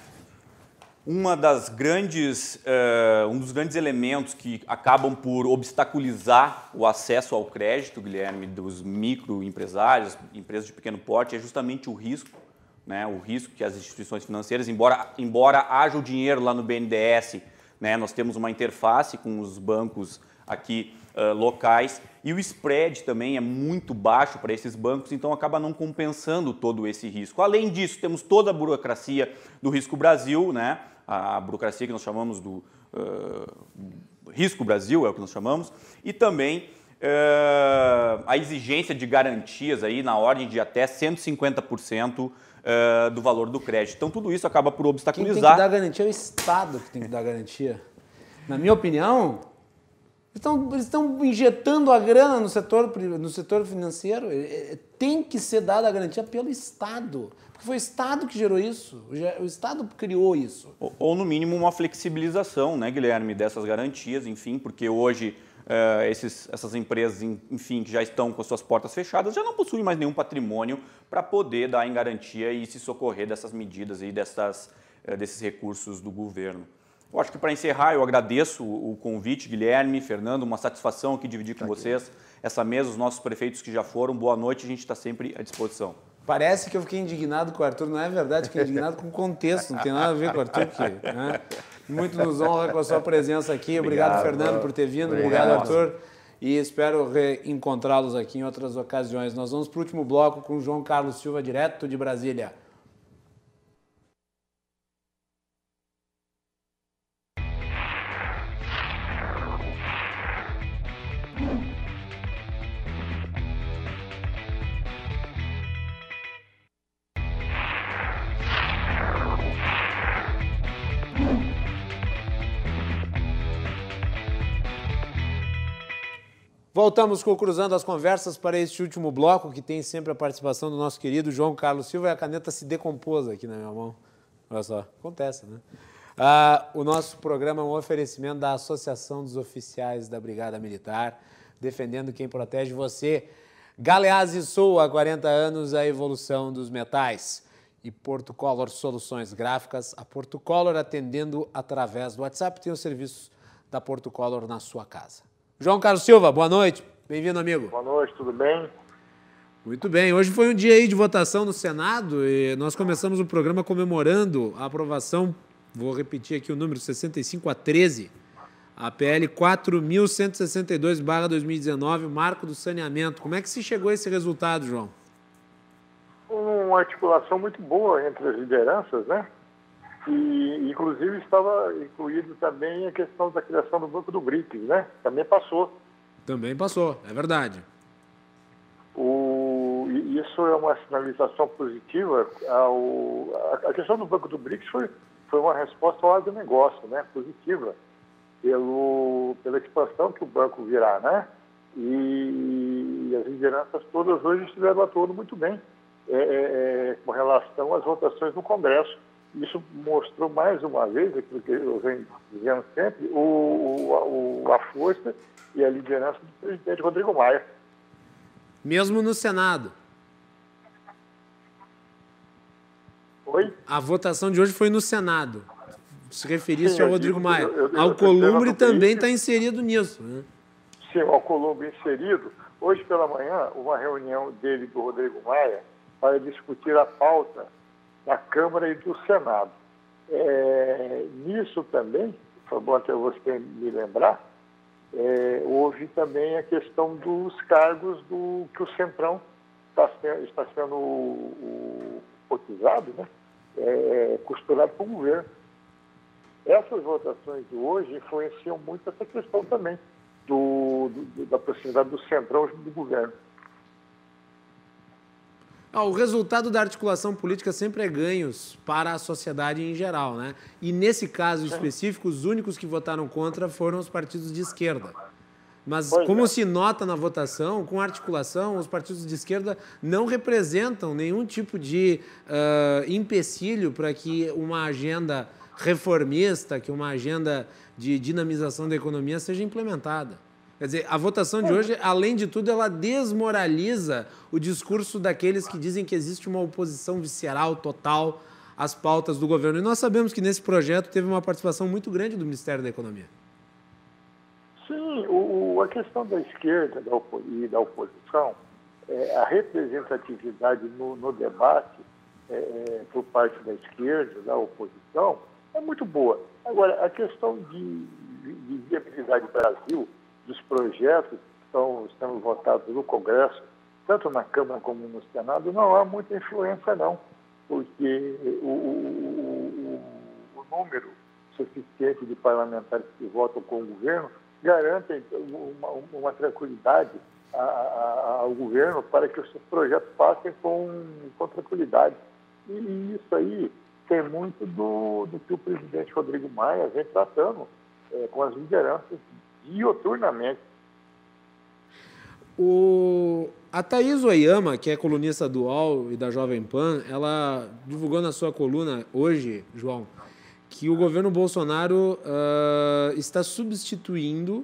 Uma das grandes, uh, um dos grandes elementos que acabam por obstaculizar o acesso ao crédito, Guilherme, dos microempresários, empresas de pequeno porte, é justamente o risco. Né? O risco que as instituições financeiras, embora, embora haja o dinheiro lá no BNDES, né? nós temos uma interface com os bancos aqui uh, locais e o spread também é muito baixo para esses bancos, então acaba não compensando todo esse risco. Além disso, temos toda a burocracia do Risco Brasil, né? a burocracia que nós chamamos do uh, Risco Brasil, é o que nós chamamos, e também uh, a exigência de garantias aí na ordem de até 150% uh, do valor do crédito. Então, tudo isso acaba por obstaculizar. Quem tem que dar garantia é o Estado que tem que dar garantia. Na minha opinião, eles estão injetando a grana no setor, no setor financeiro. Tem que ser dada a garantia pelo Estado. Porque foi o Estado que gerou isso. O Estado criou isso. Ou, ou no mínimo, uma flexibilização, né, Guilherme, dessas garantias, enfim, porque hoje. Uh, esses, essas empresas, enfim, que já estão com suas portas fechadas, já não possuem mais nenhum patrimônio para poder dar em garantia e se socorrer dessas medidas e dessas, uh, desses recursos do governo. Eu acho que para encerrar, eu agradeço o convite, Guilherme, Fernando, uma satisfação aqui dividir com vocês essa mesa, os nossos prefeitos que já foram. Boa noite, a gente está sempre à disposição. Parece que eu fiquei indignado com o Arthur, não é verdade, fiquei indignado com o contexto, não tem nada a ver com o Arthur. Né? Muito nos honra com a sua presença aqui. Obrigado, Obrigado Fernando, por ter vindo. Obrigado, Obrigado Arthur. E espero reencontrá-los aqui em outras ocasiões. Nós vamos para o último bloco com João Carlos Silva, direto de Brasília. Voltamos com o Cruzando as Conversas para este último bloco, que tem sempre a participação do nosso querido João Carlos Silva, e a caneta se decompôs aqui na minha mão. Olha só, acontece, né? Ah, o nosso programa é um oferecimento da Associação dos Oficiais da Brigada Militar, defendendo quem protege você. Galeazzi Sul, há 40 anos, a evolução dos metais. E Porto Color Soluções Gráficas, a Porto Color atendendo através do WhatsApp, tem os serviços da Porto Color na sua casa. João Carlos Silva, boa noite. Bem-vindo, amigo. Boa noite, tudo bem? Muito bem. Hoje foi um dia aí de votação no Senado e nós começamos o programa comemorando a aprovação, vou repetir aqui o número, 65 a 13, a PL 4.162-2019, marco do saneamento. Como é que se chegou a esse resultado, João? Uma articulação muito boa entre as lideranças, né? E, inclusive, estava incluído também a questão da criação do Banco do BRICS, né? Também passou. Também passou, é verdade. O, isso é uma sinalização positiva. Ao, a, questão do Banco do BRICS foi, foi uma resposta ao agronegócio, né? Positiva, pelo, pela expansão que o banco virá, né? E, e as lideranças todas hoje estiveram atuando muito bem é, é, é com relação às votações no Congresso isso mostrou mais uma vez, aquilo que eu venho dizendo sempre, o, o, a força e a liderança do presidente Rodrigo Maia. Mesmo no Senado. Oi? A votação de hoje foi no Senado. Se referisse ao Rodrigo digo, Maia. Eu, eu, Alcolumbre também está inserido nisso. Né? Sim, o Alcolumbre inserido. Hoje pela manhã, uma reunião dele do Rodrigo Maia para discutir a pauta da Câmara e do Senado. É, nisso também, foi bom até você me lembrar, é, houve também a questão dos cargos do que o Centrão está está sendo cotizado, né? É, costurado com o governo. Essas votações de hoje influenciam muito essa questão também do, do da proximidade do Centrão do governo. O resultado da articulação política sempre é ganhos para a sociedade em geral, né? E nesse caso específico, os únicos que votaram contra foram os partidos de esquerda. Mas, pois como é. se nota na votação, com articulação, os partidos de esquerda não representam nenhum tipo de uh, empecilho para que uma agenda reformista, que uma agenda de dinamização da economia seja implementada. Quer dizer, a votação de hoje, além de tudo, ela desmoraliza o discurso daqueles que dizem que existe uma oposição visceral total às pautas do governo. E nós sabemos que nesse projeto teve uma participação muito grande do Ministério da Economia. Sim, o, a questão da esquerda da e da oposição, é, a representatividade no, no debate é, é, por parte da esquerda, da oposição, é muito boa. Agora, a questão de, de viabilidade Brasil, dos projetos que estão sendo votados no Congresso, tanto na Câmara como no Senado, não há muita influência, não, porque o, o, o, número suficiente de parlamentares que votam com o governo garantem uma, uma tranquilidade a, a, ao governo para que os seus projetos passem com, com tranquilidade. E isso aí tem muito do, do que o presidente Rodrigo Maia vem tratando é, com as lideranças dioturnamente. O, a Thaís Oyama, que é colunista do UOL e da Jovem Pan, ela divulgou na sua coluna hoje, João, que o governo Bolsonaro uh, está substituindo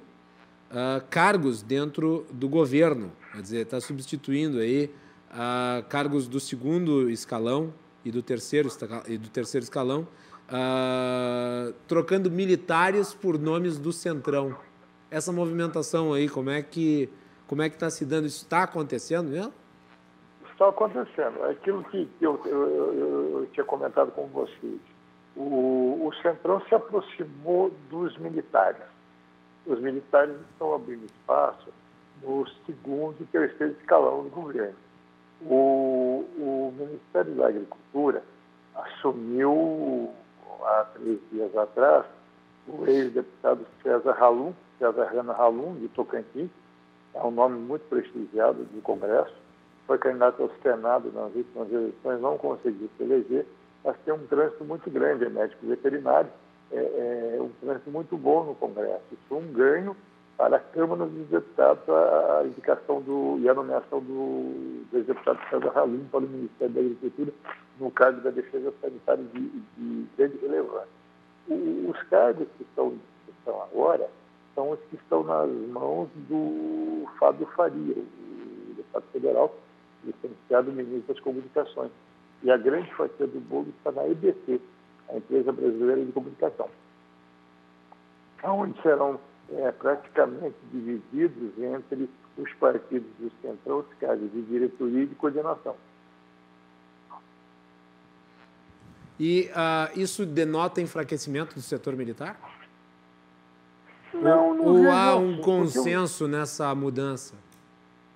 uh, cargos dentro do governo, quer dizer, está substituindo aí uh, cargos do segundo escalão e do terceiro, e do terceiro escalão, trocando militares por nomes do centrão. Essa movimentação aí, como é que como é que está se dando? Isso está acontecendo mesmo? Está acontecendo. Aquilo que eu, eu, eu, eu tinha comentado com vocês o, o Centrão se aproximou dos militares. Os militares estão abrindo espaço no segundo e terceiro escalão do governo. O, o Ministério da Agricultura assumiu há três dias atrás o ex-deputado César Halum, César Rana Halum, de Tocantins, é um nome muito prestigiado do Congresso, foi candidato ao Senado nas últimas eleições, não conseguiu se eleger, mas tem um trânsito muito grande, é médico veterinário, é, é, um trânsito muito bom no Congresso. Isso foi um ganho para a Câmara dos Deputados a indicação do, e a nomeação do, do ex-deputado César Halim para o Ministério da Agricultura no cargo da Defesa Sanitária de, de grande relevância. Os cargos que estão em discussão agora são os que estão nas mãos do Fábio Faria, o deputado federal, licenciado ministro das Comunicações e a grande fatia do bolo está na EBC, a Empresa Brasileira de Comunicação, onde serão é, praticamente divididos entre os partidos do Centrão, os cargos de diretoria e de coordenação. E uh, isso denota enfraquecimento do setor militar? Não, não Ou há um consenso eu... nessa mudança?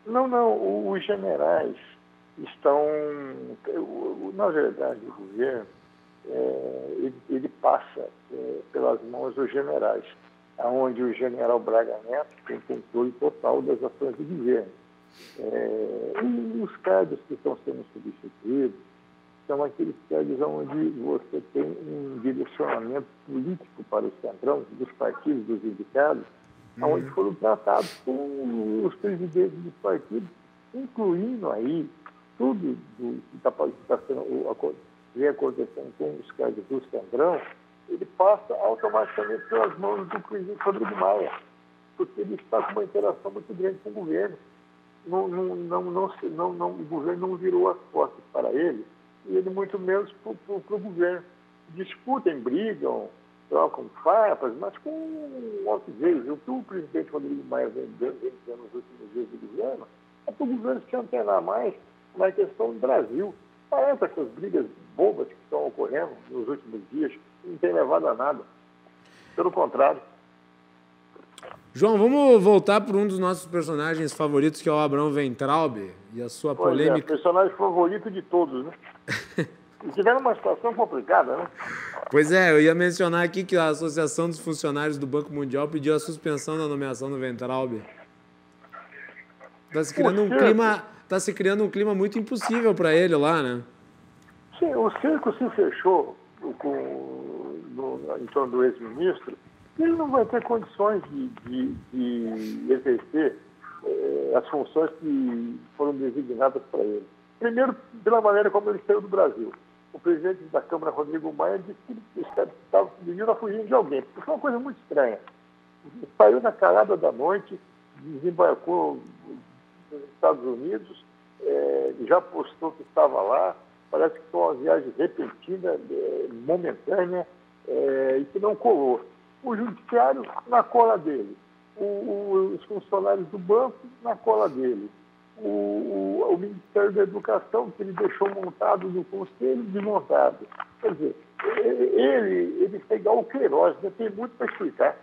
Não, não. Os generais estão, na verdade, o governo, é, ele, ele, passa é, pelas mãos dos generais, onde o general Braga Neto tem controle total das ações do governo. É, e os cargos que estão sendo substituídos são aqueles cargos onde você tem um direcionamento político para o centrão, dos partidos, dos indicados, uhum. onde foram tratados com os presidentes dos partidos, incluindo aí tudo do, que está tá sendo vem acontecendo com os casos do Centrão, ele passa automaticamente pelas mãos do presidente Rodrigo Maia, porque ele está com uma interação muito grande com o governo. Não, não, não, não, não, não, o governo não virou as costas para ele, e ele muito menos para o governo. Discutem, brigam, trocam farpas, mas com altivez. O que o presidente Rodrigo Maia vem dando nos últimos dias do governo é para o governo se antenar mais na questão do Brasil. Parece essas brigas bobas que estão ocorrendo nos últimos dias não tem levado a nada. Pelo contrário. João, vamos voltar para um dos nossos personagens favoritos, que é o Abrão Ventraub, e a sua pois é, polêmica. É, personagem favorito de todos, né? e tiveram uma situação complicada, né? Pois é, eu ia mencionar aqui que a Associação dos Funcionários do Banco Mundial pediu a suspensão da nomeação do Ventraub. Está se criando um clima tá se criando um clima muito impossível para ele lá, né? Sim, o cerco se fechou com, no, em torno do ex-ministro, ele não vai ter condições de, de, de exercer eh, as funções que foram designadas para ele. Primeiro, pela maneira como ele saiu do Brasil. O presidente da Câmara, Rodrigo Maia, disse que ele estava devia fugindo de alguém, porque foi uma coisa muito estranha. Saiu na calada da noite, desembarcou nos Estados Unidos, eh, já postou que estava lá, parece que foi uma viagem repentina, eh, momentânea, eh, e que não colou. O judiciário na cola dele, o, o, os funcionários do banco na cola dele, o, o, Ministério da Educação, que ele deixou montado no conselho, desmontado. Quer dizer, ele, ele igual o Queiroz, né? tem muito para explicar.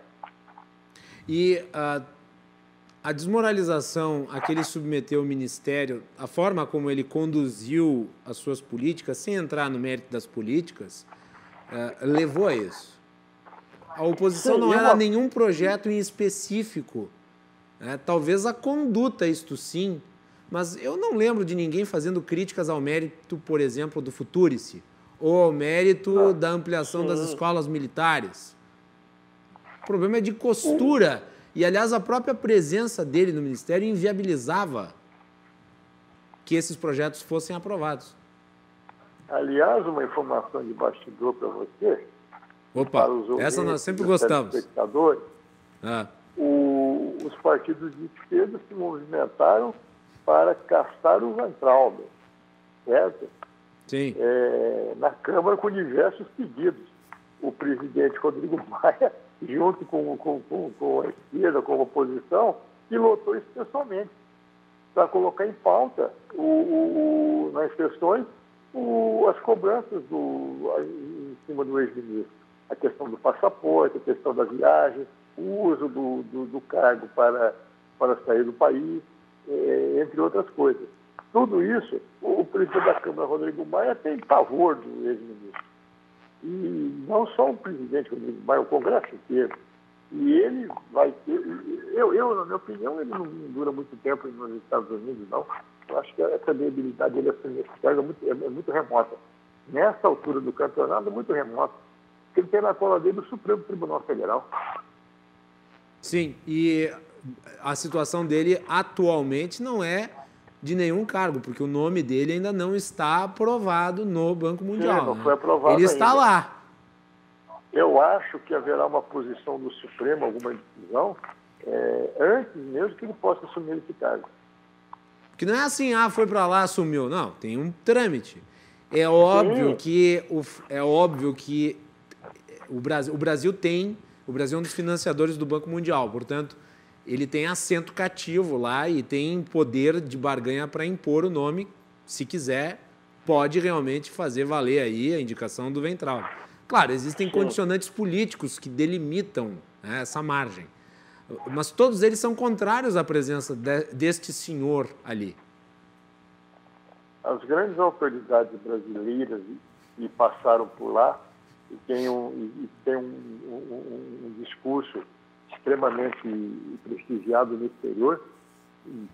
E uh, a desmoralização a que ele submeteu o Ministério, a forma como ele conduziu as suas políticas, sem entrar no mérito das políticas, uh, levou a isso. A oposição Sim, não era nenhum projeto em específico. Né? Talvez a conduta, isto sim, mas eu não lembro de ninguém fazendo críticas ao mérito, por exemplo, do Futurice, ou ao mérito ah, da ampliação das escolas militares. O problema é de costura. E, aliás, a própria presença dele no Ministério inviabilizava que esses projetos fossem aprovados. Aliás, uma informação de bastidor para você. Opa, essa nós sempre gostamos. Ah. O, os partidos de esquerda se movimentaram para caçar o Weintraub, certo? Sim. É, na Câmara com diversos pedidos. O presidente Rodrigo Maia, junto com, com, com, com a esquerda, com a oposição, pilotou isso pessoalmente para colocar em pauta o, o, nas sessões o, as cobranças do, em cima do ex-ministro. A questão do passaporte, a questão da viagem, o uso do, do, do cargo para, para sair do país é, entre outras coisas. Tudo isso, o presidente da Câmara, Rodrigo Maia, tem pavor do ex-ministro. E não só o presidente Rodrigo Maia, o Congresso inteiro. E ele vai ter. Eu, eu, na minha opinião, ele não dura muito tempo nos Estados Unidos, não. Eu acho que essa viabilidade dele é muito, é, muito remota. Nessa altura do campeonato, muito remota. Porque ele tem na cola dele o Supremo Tribunal Federal. Sim, e a situação dele atualmente não é de nenhum cargo, porque o nome dele ainda não está aprovado no Banco Mundial. Sim, não né? foi aprovado Ele está ainda. lá. Eu acho que haverá uma posição do Supremo, alguma decisão, é, antes mesmo que ele possa assumir esse cargo. Que não é assim, ah, foi para lá, assumiu. Não, tem um trâmite. É óbvio Sim. que o, é óbvio que o Brasil, o Brasil tem, o Brasil é um dos financiadores do Banco Mundial, portanto, ele tem assento cativo lá e tem poder de barganha para impor o nome, se quiser, pode realmente fazer valer aí a indicação do Ventral. Claro, existem condicionantes políticos que delimitam né, essa margem, mas todos eles são contrários à presença de, deste senhor ali. As grandes autoridades brasileiras que passaram por lá e têm um, e têm um, um, um discurso extremamente prestigiado no exterior,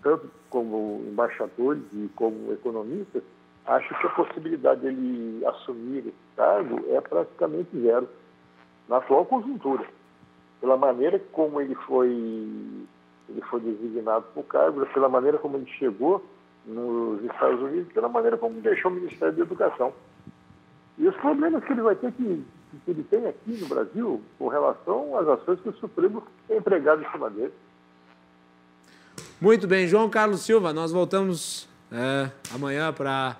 tanto como embaixadores e como economistas, acho que a possibilidade dele assumir esse cargo é praticamente zero na atual conjuntura. Pela maneira como ele foi, ele foi designado para o cargo, pela maneira como ele chegou nos Estados Unidos, pela maneira como deixou o Ministério da Educação. E os problemas que ele vai ter que que ele tem aqui no Brasil com relação às ações que o Supremo tem empregado em cima dele. Muito bem, João Carlos Silva, nós voltamos é, amanhã para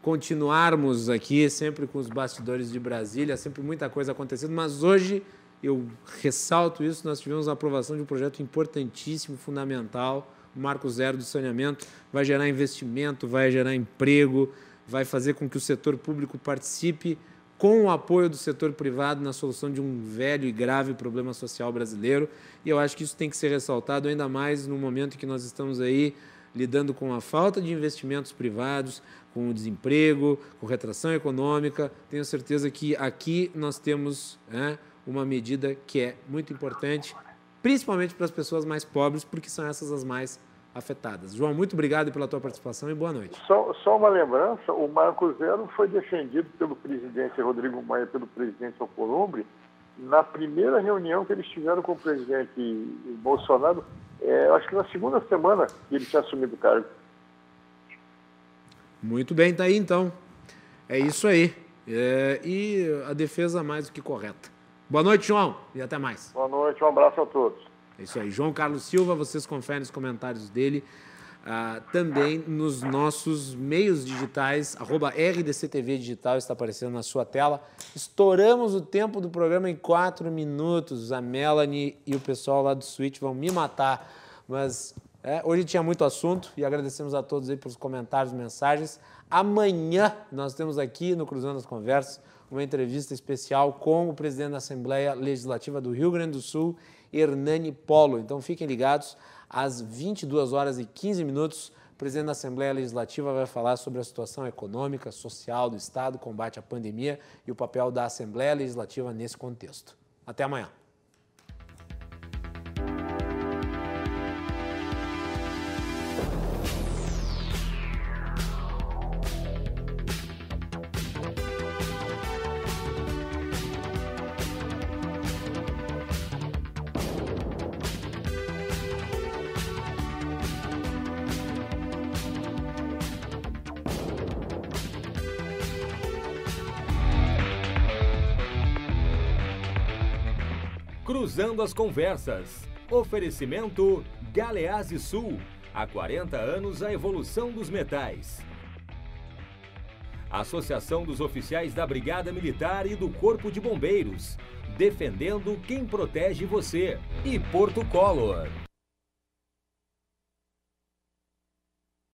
continuarmos aqui, sempre com os bastidores de Brasília, sempre muita coisa acontecendo, mas hoje eu ressalto isso, nós tivemos a aprovação de um projeto importantíssimo, fundamental, o Marco Zero do Saneamento, vai gerar investimento, vai gerar emprego, vai fazer com que o setor público participe com o apoio do setor privado na solução de um velho e grave problema social brasileiro. E eu acho que isso tem que ser ressaltado ainda mais no momento em que nós estamos aí lidando com a falta de investimentos privados, com o desemprego, com retração econômica. Tenho certeza que aqui nós temos né, uma medida que é muito importante, principalmente para as pessoas mais pobres, porque são essas as mais afetadas. João, muito obrigado pela tua participação e boa noite. Só, só uma lembrança, o Marco Zero foi defendido pelo presidente Rodrigo Maia, pelo presidente Alcolumbre, na primeira reunião que eles tiveram com o presidente Bolsonaro, é, acho que na segunda semana que ele tinha assumido o cargo. Muito bem, tá aí então. É isso aí. É, e a defesa mais do que correta. Boa noite, João, e até mais. Boa noite, um abraço a todos. É isso aí. João Carlos Silva, vocês conferem os comentários dele uh, também nos nossos meios digitais, arroba RDCTV Digital, está aparecendo na sua tela. Estouramos o tempo do programa em quatro minutos. A Melanie e o pessoal lá do Switch vão me matar, mas é, hoje tinha muito assunto e agradecemos a todos aí pelos comentários, mensagens. Amanhã nós temos aqui no Cruzando as Conversas uma entrevista especial com o presidente da Assembleia Legislativa do Rio Grande do Sul, Hernani Polo. Então fiquem ligados às 22 horas e 15 minutos, o presidente da Assembleia Legislativa vai falar sobre a situação econômica, social do Estado, combate à pandemia e o papel da Assembleia Legislativa nesse contexto. Até amanhã. Cruzando as Conversas. Oferecimento Galease Sul. Há 40 anos a evolução dos metais. Associação dos Oficiais da Brigada Militar e do Corpo de Bombeiros. Defendendo quem protege você. E Porto Color.